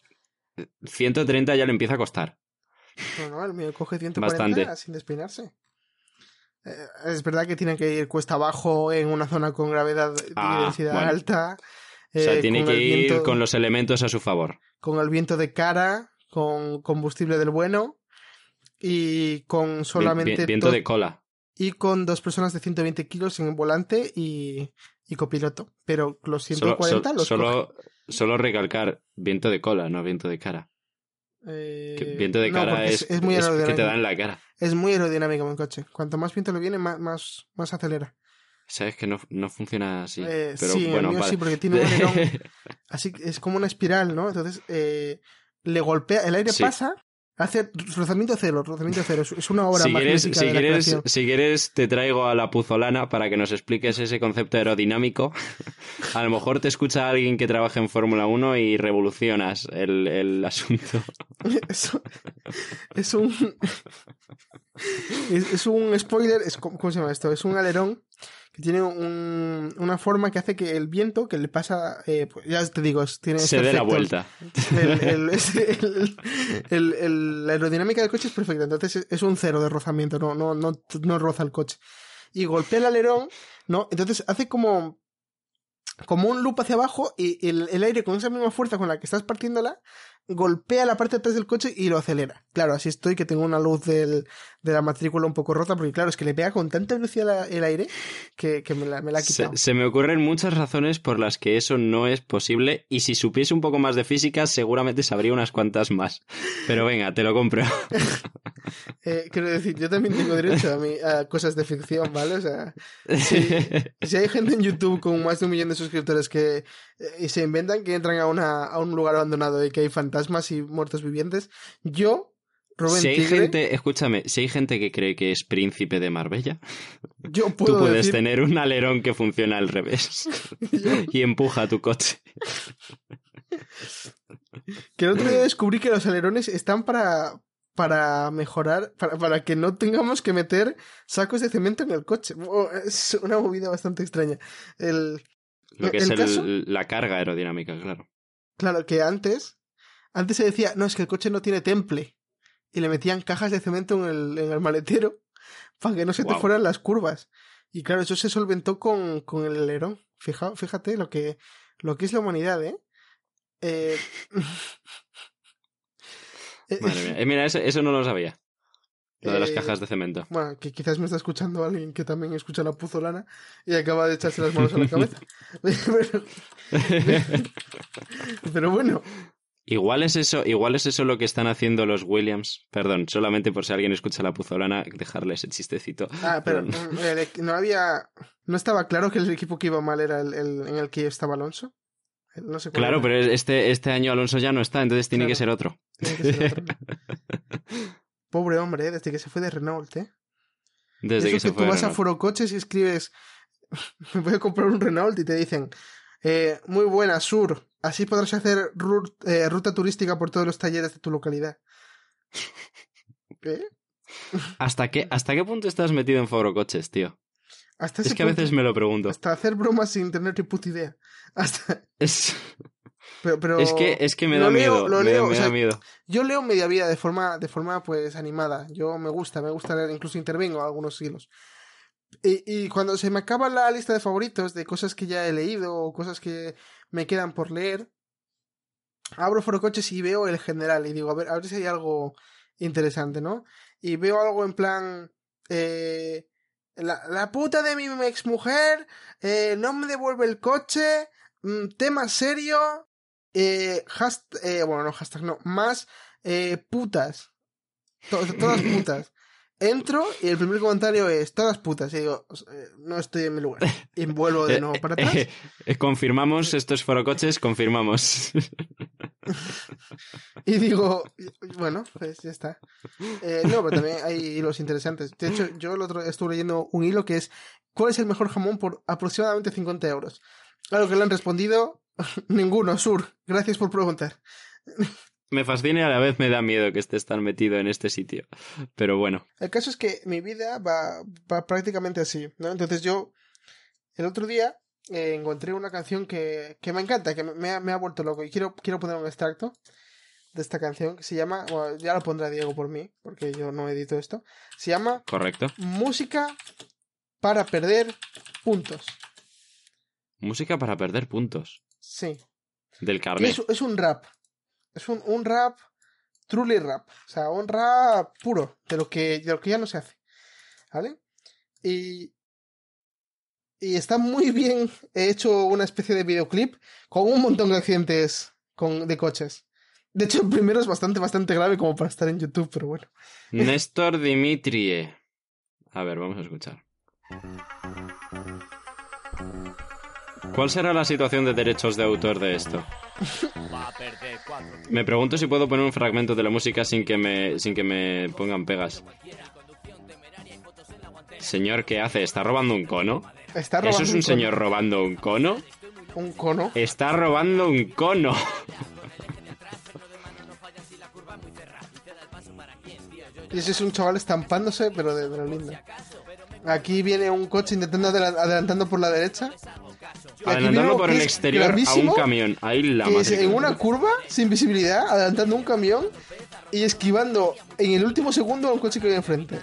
130 ya le empieza a costar. No, no, el mío coge 140 Bastante. sin despeinarse. Eh, es verdad que tiene que ir cuesta abajo en una zona con gravedad Ah, y densidad bueno. alta. O sea, eh, tiene que ir viento- con los elementos a su favor. con el viento de cara, con combustible del bueno y con solamente vi- viento to- de cola. y con dos personas de 120 kilos en el volante y, y copiloto. Pero los Solo, 140 sol- los solo, solo recalcar viento de cola, no viento de cara. Eh, viento de cara es, es muy es que te aerodinámico. da en la cara. Es muy aerodinámico mi coche. Cuanto más viento le viene, más, más, más acelera. Sabes que no, no funciona así. Eh, pero sí, bueno, el mío vale. sí, porque tiene un alerón. Así que es como una espiral, ¿no? Entonces, eh, le golpea, el aire Sí. pasa, hace rozamiento cero, rozamiento cero. Es- una obra si quieres, si, de quieres, si quieres, te traigo a la puzolana para que nos expliques ese concepto aerodinámico. A lo mejor te escucha alguien que trabaja en Fórmula 1 y revolucionas el, el asunto. Es, es un. Es, es un spoiler. Es, ¿Cómo cómo se llama esto? Es un alerón que tiene un- una forma que hace que el viento que le pasa. eh, pues ya te digo, tiene. Se dé la vuelta. El, el- la aerodinámica del coche es perfecta. Entonces es, es un cero de rozamiento. No, no, no, no roza el coche. Y golpea el alerón, ¿no? Entonces hace como. Como un loop hacia abajo y el, el aire con esa misma fuerza con la que estás partiéndola golpea la parte de atrás del coche y lo acelera. Claro, así estoy que tengo una luz del, de la matrícula un poco rota porque claro, es que le pega con tanta velocidad el aire que, que me, la, me la ha Se, quitado. se me ocurren muchas razones por las que eso no es posible y si supiese un poco más de física seguramente sabría unas cuantas más. Pero venga, te lo compro. Eh, quiero decir, yo también tengo derecho a, mi- a cosas de ficción, ¿vale? O sea, si, si hay gente en YouTube con más de un millón de suscriptores que eh, se inventan que entran a, una, a un lugar abandonado y que hay fantasmas y muertos vivientes, yo, Rubén si hay Tigre, gente, escúchame, si hay gente que cree que es príncipe de Marbella, yo tú puedes decir, tener un alerón que funciona al revés y empuja tu coche. que el otro día descubrí que los alerones están para para mejorar, para, para que no tengamos que meter sacos de cemento en el coche. Oh, Es una movida bastante extraña. El, Lo que ¿El es el- caso? la carga aerodinámica, claro. Claro, que antes, antes se decía, no, es que el coche no tiene temple. Y le metían cajas de cemento en el, en el maletero para que no se te Guau. fueran las curvas. Y claro, eso se solventó con, con el alerón. Fija, fíjate lo que, lo que es la humanidad, ¿eh? Eh, eh, Madre mía. Eh, mira, eso, eso no lo sabía. Lo de las Eh, cajas de cemento. Bueno, que quizás me está escuchando alguien que también escucha la puzolana y acaba de echarse las manos a la cabeza. pero, pero bueno, Igual es eso, igual es eso lo que están haciendo los Williams. Perdón, solamente por si alguien escucha la puzolana, dejarle ese chistecito. Ah, pero equ- no había. No estaba claro que el equipo que iba mal era el, el- en el que estaba Alonso. El- No sé Claro, era. pero este, este año Alonso ya no está, entonces tiene Claro. que ser otro. Tiene que ser otro. Pobre hombre, ¿eh? desde que se fue de Renault, ¿eh? Desde Eso que se tú fue. vas a Renault. Foro Coches y escribes. Me voy a comprar un Renault y te dicen. eh, muy buena, Sur. Así podrás hacer eh, ruta turística por todos los talleres de tu localidad. ¿Qué? ¿Hasta qué, ¿Hasta qué punto estás metido en Foro Coches, tío? Hasta Es que a punto. veces me lo pregunto. Hasta hacer bromas sin tener ni puta idea. Hasta. Es, Pero, pero es que, es que me lo da leo- miedo. lo me, leo, me o da sea, miedo. Yo leo media vida de forma, de forma pues animada. Yo me gusta, me gusta leer, incluso intervengo algunos hilos. Y, y cuando se me acaba la lista de favoritos de cosas que ya he leído o cosas que me quedan por leer. Abro Forocoches y veo el general y digo, a ver, a ver si hay algo interesante, ¿no? Y veo algo en plan... Eh, la, la puta de mi exmujer eh, no me devuelve el coche, mm, tema serio, eh, eh, bueno, no hashtag, no, más putas. todas putas. Entro y el primer comentario es todas putas. Y digo, eh, no estoy en mi lugar. Y vuelvo de nuevo para atrás. confirmamos, estos forocoches, confirmamos. y digo, bueno, pues ya está. no, pero también hay hilos interesantes. De hecho, yo el otro estuve leyendo un hilo que es ¿cuál es el mejor jamón por aproximadamente 50 euros? Claro que le han respondido, ninguno, Sur. Gracias por preguntar. Me fascina y a la vez me da miedo que estés tan metido en este sitio. Pero bueno. El caso es que mi vida va, va prácticamente así, ¿no? Entonces yo, el otro día, eh, encontré una canción que, que me encanta, que me ha, me ha, vuelto loco. Y quiero, quiero poner un extracto de esta canción que se llama, bueno, ya lo pondrá Diego por mí, porque yo no edito esto. Se llama... Correcto. Música para perder puntos. Música para perder puntos. Sí. Del carnet. Es, es un rap es un, un rap, truly rap, o sea, un rap puro, de lo que, de lo que ya no se hace, ¿vale? Y, y está muy bien hecho una especie de videoclip con un montón de accidentes con, de coches. De hecho, el primero es bastante, bastante grave como para estar en YouTube, pero bueno. Néstor Dimitrie. A ver, vamos a escuchar. ¿Cuál será la situación de derechos de autor de esto? Me pregunto si puedo poner un fragmento de la música sin que me, sin que me pongan pegas. Señor, ¿qué hace? ¿Está robando un cono? ¿Está ¿Eso es un, señor robando un cono? ¿Un cono? Está robando un cono. Y ese es un chaval estampándose, pero de, de lo lindo. Aquí viene un coche intentando adelantando por la derecha. Adelantando por el exterior a un camión. Ahí la que es en una curva, sin visibilidad, adelantando un camión y esquivando en el último segundo a un coche que viene enfrente.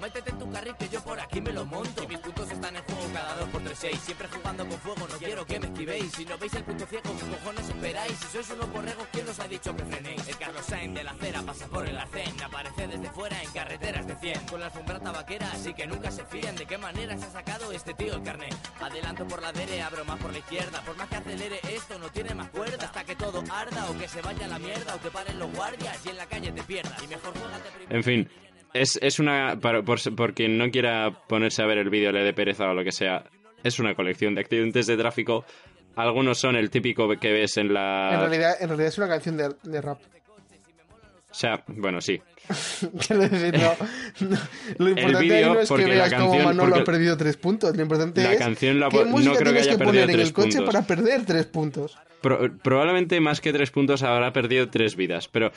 Métete en tu carril que yo por aquí me lo monto. Y mis 3-6 Siempre jugando con fuego, no quiero que me esquivéis Si no veis el punto ciego, ¿qué cojones esperáis? Si sois unos borregos, ¿quién os ha dicho que frenéis? El Carlos Sainz de la acera pasa por el arcén Aparece desde fuera en carreteras de 100 Con la alfombra tabaquera, así que nunca se fían De qué manera se ha sacado este tío el carnet Adelanto por la dere, abro más por la izquierda Por más que acelere esto, no tiene más cuerda Hasta que todo arda, o que se vaya a la mierda O que paren los guardias y en la calle te pierdas Y mejor jugate primero En fin, es, es una. Por, por, por, quien no quiera ponerse a ver el vídeo, le dé pereza o lo que sea es una colección de accidentes de tráfico. Algunos son el típico que ves en la. En realidad, en realidad es una canción de, de rap. O sea, bueno, sí. Quiero decir, no, Lo importante no es que veas cómo Manolo ha perdido tres puntos. Lo importante la es canción la, qué música no creo tienes que haya que poner en el coche para perder tres puntos. Pro, probablemente más que tres puntos habrá perdido tres vidas. Pero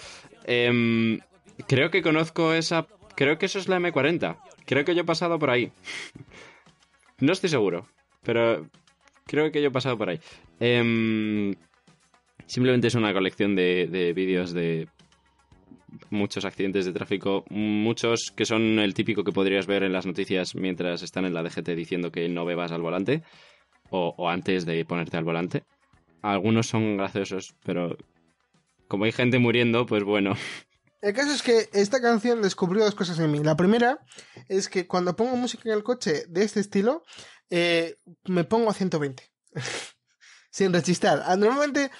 eh, creo que conozco esa Creo que eso es la M40. Creo que yo he pasado por ahí. no estoy seguro, pero creo que yo he pasado por ahí. Eh, simplemente es una colección de, de vídeos de muchos accidentes de tráfico, muchos que son el típico que podrías ver en las noticias mientras están en la DGT diciendo que no bebas al volante o, o antes de ponerte al volante. Algunos son graciosos, pero como hay gente muriendo, pues bueno, El caso es que esta canción descubrió dos cosas en mí. La primera es que cuando pongo música en el coche de este estilo, eh, me pongo a 120. Sin rechistar. Ah, normalmente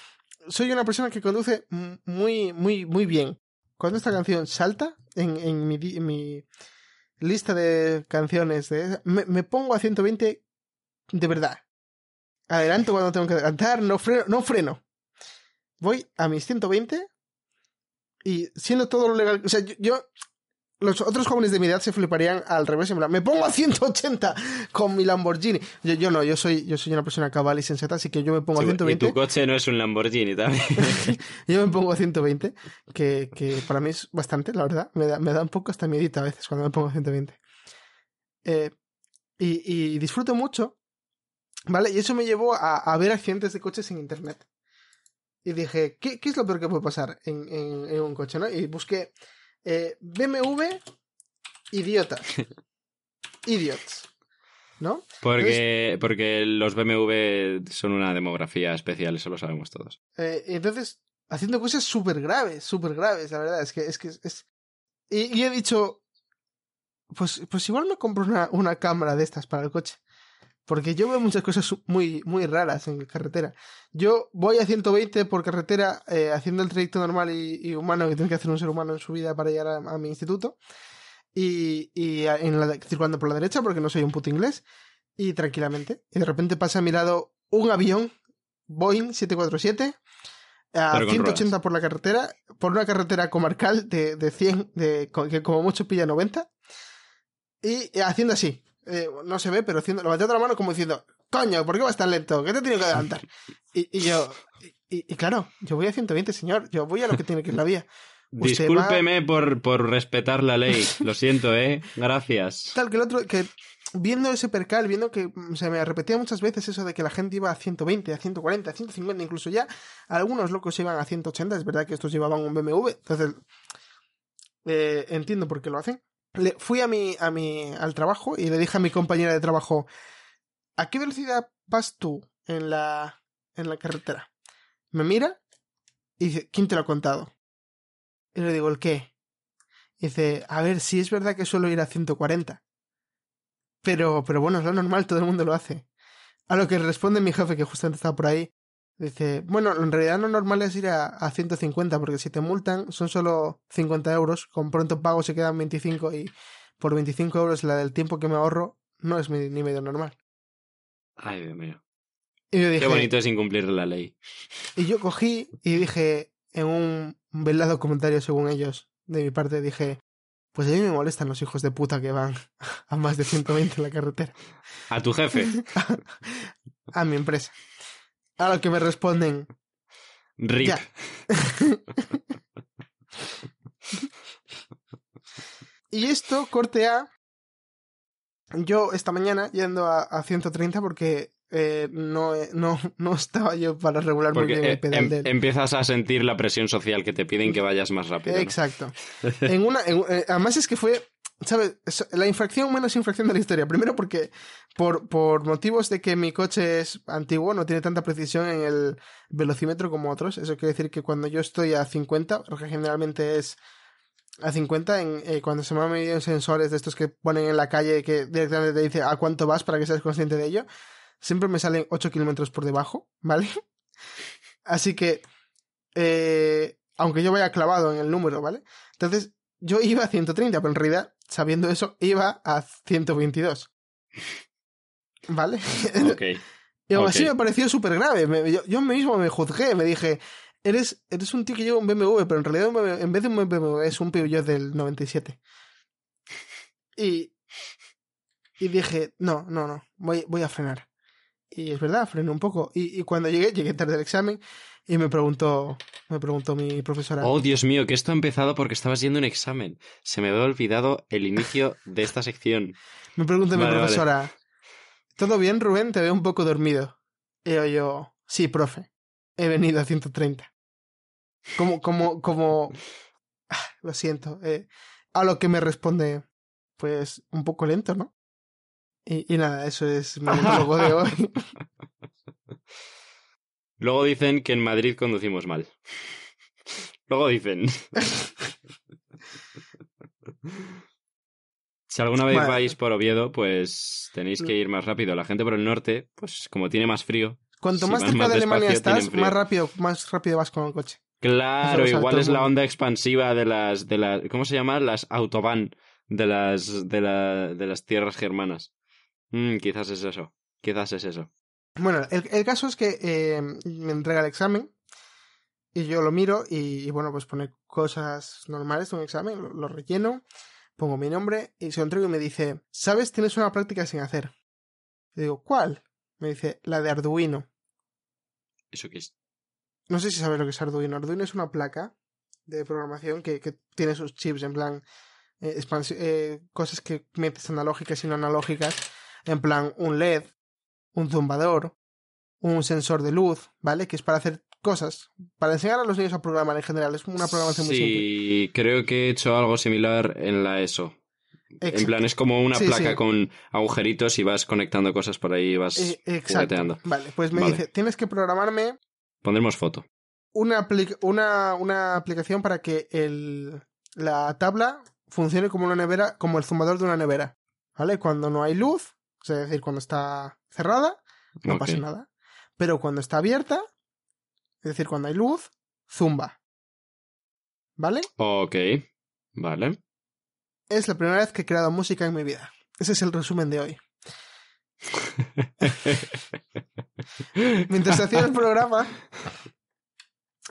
soy una persona que conduce muy, muy, muy bien. Cuando esta canción salta en, en, mi, en mi, lista de canciones, de, me, me, pongo a 120 de verdad. Adelanto cuando tengo que adelantar, no freno, no freno. Voy a mis 120 y siendo todo lo legal, o sea, yo, los otros jóvenes de mi edad se fliparían al revés, en plan, me pongo a 180 con mi Lamborghini. Yo, yo no, yo soy, yo soy una persona cabal y sensata, así que yo me pongo sí, a 120. Y tu coche no es un Lamborghini también. yo me pongo a 120, que, que para mí es bastante, la verdad. Me da, me da un poco hasta miedita a veces cuando me pongo a 120. Eh, y, y disfruto mucho, ¿vale? Y eso me llevó a, a ver accidentes de coches en internet. Y dije, ¿qué, ¿qué, es lo peor que puede pasar en, en, en un coche? ¿no? Y busqué eh, BMW idiotas. Idiots. ¿no? Porque, porque los BMW son una demografía especial, eso lo sabemos todos. Eh, entonces, haciendo cosas súper graves, súper graves, la verdad, es que es... Que es... Y, y, he dicho, pues, pues igual me compro una, una cámara de estas para el coche. Porque yo veo muchas cosas muy, muy raras en carretera. Yo voy a 120 por carretera eh, haciendo el trayecto normal y, y, humano que tiene que hacer un ser humano en su vida para llegar a, a mi instituto. Y, y en la, circulando por la derecha porque no soy un puto inglés. Y tranquilamente. Y de repente pasa a mi lado un avión Boeing 747 a 180 ruedas. por la carretera, por una carretera comarcal de, de 100, de, que como mucho pilla 90. Y haciendo así, eh, no se ve, pero haciendo, levantando la mano como diciendo, coño, ¿por qué vas tan lento? ¿Qué te tiene que adelantar? Y, y yo, y, y, claro, yo voy a 120, señor, yo voy a lo que tiene que ir la vía. Discúlpeme va... por, por respetar la ley, lo siento, ¿eh? Gracias. Tal que el otro, que viendo ese percal, viendo que se me repetía muchas veces eso de que la gente iba a 120, a 140, a 150, incluso ya algunos locos iban a 180, es verdad que estos llevaban un BMW, entonces eh, entiendo por qué lo hacen le, fui a mi, a mi, al trabajo y le dije a mi compañera de trabajo, ¿a qué velocidad vas tú en la, en la carretera? Me mira y dice, ¿quién te lo ha contado? Y le digo, ¿el qué? Y dice, a ver, si es verdad que suelo ir a 140. Pero, pero bueno, es lo normal, todo el mundo lo hace. A lo que responde mi jefe, que justamente estaba por ahí, Dice, bueno, en realidad lo normal es ir a, a 150 porque si te multan son solo 50 euros, con pronto pago se quedan 25 y por 25 euros la del tiempo que me ahorro no es ni medio normal. Ay, Dios mío. Y yo dije, Qué bonito es incumplir la ley. Y yo cogí y dije, en un velado comentario según ellos, de mi parte, dije, pues a mí me molestan los hijos de puta que van a más de 120 en la carretera. ¿A tu jefe? a mi empresa. A lo que me responden. RIP. y esto, corte A. Yo esta mañana yendo a, a 130 porque eh, no, no, no estaba yo para regular Porque muy bien el pedal em, del... empiezas a sentir la presión social que te piden que vayas más rápido. ¿no? Exacto. En una, en, eh, además es que fue, ¿sabes? La infracción menos infracción de la historia. Primero porque por, por motivos de que mi coche es antiguo, no tiene tanta precisión en el velocímetro como otros. Eso quiere decir que cuando yo estoy a 50, lo que generalmente es a 50, en, eh, cuando se me han medido sensores de estos que ponen en la calle que directamente te dice a cuánto vas para que seas consciente de ello, siempre me salen 8 kilómetros por debajo, ¿vale? Así que, eh, aunque yo vaya clavado en el número, ¿vale? Entonces, yo iba a 130, pero en realidad, sabiendo eso, iba a 122. ¿Vale? Ok. Y aún así me pareció súper grave. Me- yo, yo mismo me juzgué, me dije, eres, eres un tío que lleva un BMW, pero en realidad BMW en vez de un BMW es un Peugeot del 97. Y, y dije, no, no, no, voy, voy a frenar. Y es verdad, frené un poco. Y, y cuando llegué, llegué tarde al examen y me preguntó, me preguntó mi profesora. Oh, Dios mío, que esto ha empezado porque estabas yendo un examen. Se me había olvidado el inicio de esta sección. Me pregunta mi vale. profesora, ¿todo bien, Rubén? Te veo un poco dormido. Y yo, yo, sí, profe, he venido a 130. Como, como, como, ah, lo siento. eh, a lo que me responde, pues, un poco lento, ¿no? Y, y nada, eso es mi monólogo de hoy. Luego dicen que en Madrid conducimos mal. Luego dicen. Si alguna vez Bueno. vais por Oviedo, pues tenéis que ir más rápido. La gente por el norte, pues como tiene más frío. Cuanto Si más cerca más de Alemania despacio, estás, más rápido, más rápido vas con el coche. Claro, Eso igual es la onda expansiva de las, de las, ¿cómo se llama? Las autobahn de las, de la, de las tierras germanas. Mm, quizás es eso. Quizás es eso. Bueno, el, el caso es que eh, me entrega el examen y yo lo miro y, y, bueno, pues pone cosas normales de un examen, lo, lo relleno, pongo mi nombre y se lo entrego y me dice, ¿sabes? Tienes una práctica sin hacer. Y digo, ¿cuál? Me dice, la de Arduino. ¿Eso qué es? No sé si sabes lo que es Arduino. Arduino es una placa de programación que, que tiene sus chips en plan eh, eh, cosas que metes analógicas y no analógicas, en plan un LED, un zumbador, un sensor de luz, ¿vale? Que es para hacer cosas, para enseñar a los niños a programar en general. Es una programación muy simple. Sí, creo que he hecho algo similar en la ESO. En Exacto. plan, es como una Sí, placa sí. con agujeritos y vas conectando cosas por ahí y vas Eh, exacto. jugueteando. Vale, pues me Vale. dice, tienes que programarme Pondremos foto. una, apli- una, una aplicación para que el, la tabla funcione como una nevera, como el zumbador de una nevera. ¿Vale? Cuando no hay luz, es decir, cuando está cerrada, no pasa nada. Pero cuando está abierta, es decir, cuando hay luz, zumba. ¿Vale? Ok, vale. Es la primera vez que he creado música en mi vida. Ese es el resumen de hoy. Mientras hacía el programa,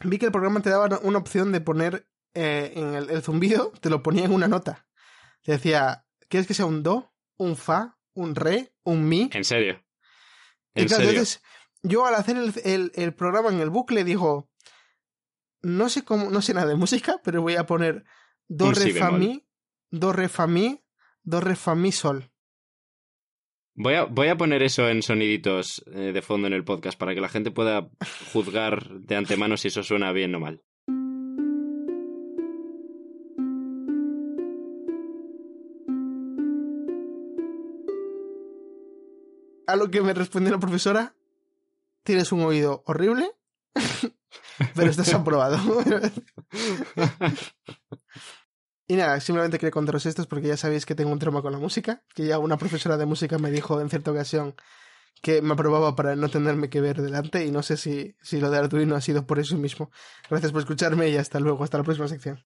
vi que el programa te daba una opción de poner eh, en el, el zumbido, te lo ponía en una nota. Te decía, ¿quieres que sea un do, un fa, un re, un mi? En serio. Y En claro, serio. entonces, yo al hacer el, el- el programa en el bucle digo, no sé cómo, no sé nada de música, pero voy a poner do, Un re, si fa, mi, do, re, fa, mi, do, re, fa, mi, sol. Voy a, voy a poner eso en soniditos eh, de fondo en el podcast para que la gente pueda juzgar de antemano si eso suena bien o mal. A lo que me respondió la profesora, tienes un oído horrible, pero estás aprobado. y nada, simplemente quería contaros esto porque ya sabéis que tengo un trauma con la música, que ya una profesora de música me dijo en cierta ocasión que me aprobaba para no tenerme que ver delante y no sé si, si lo de Arduino ha sido por eso mismo. Gracias por escucharme y hasta luego, hasta la próxima sección.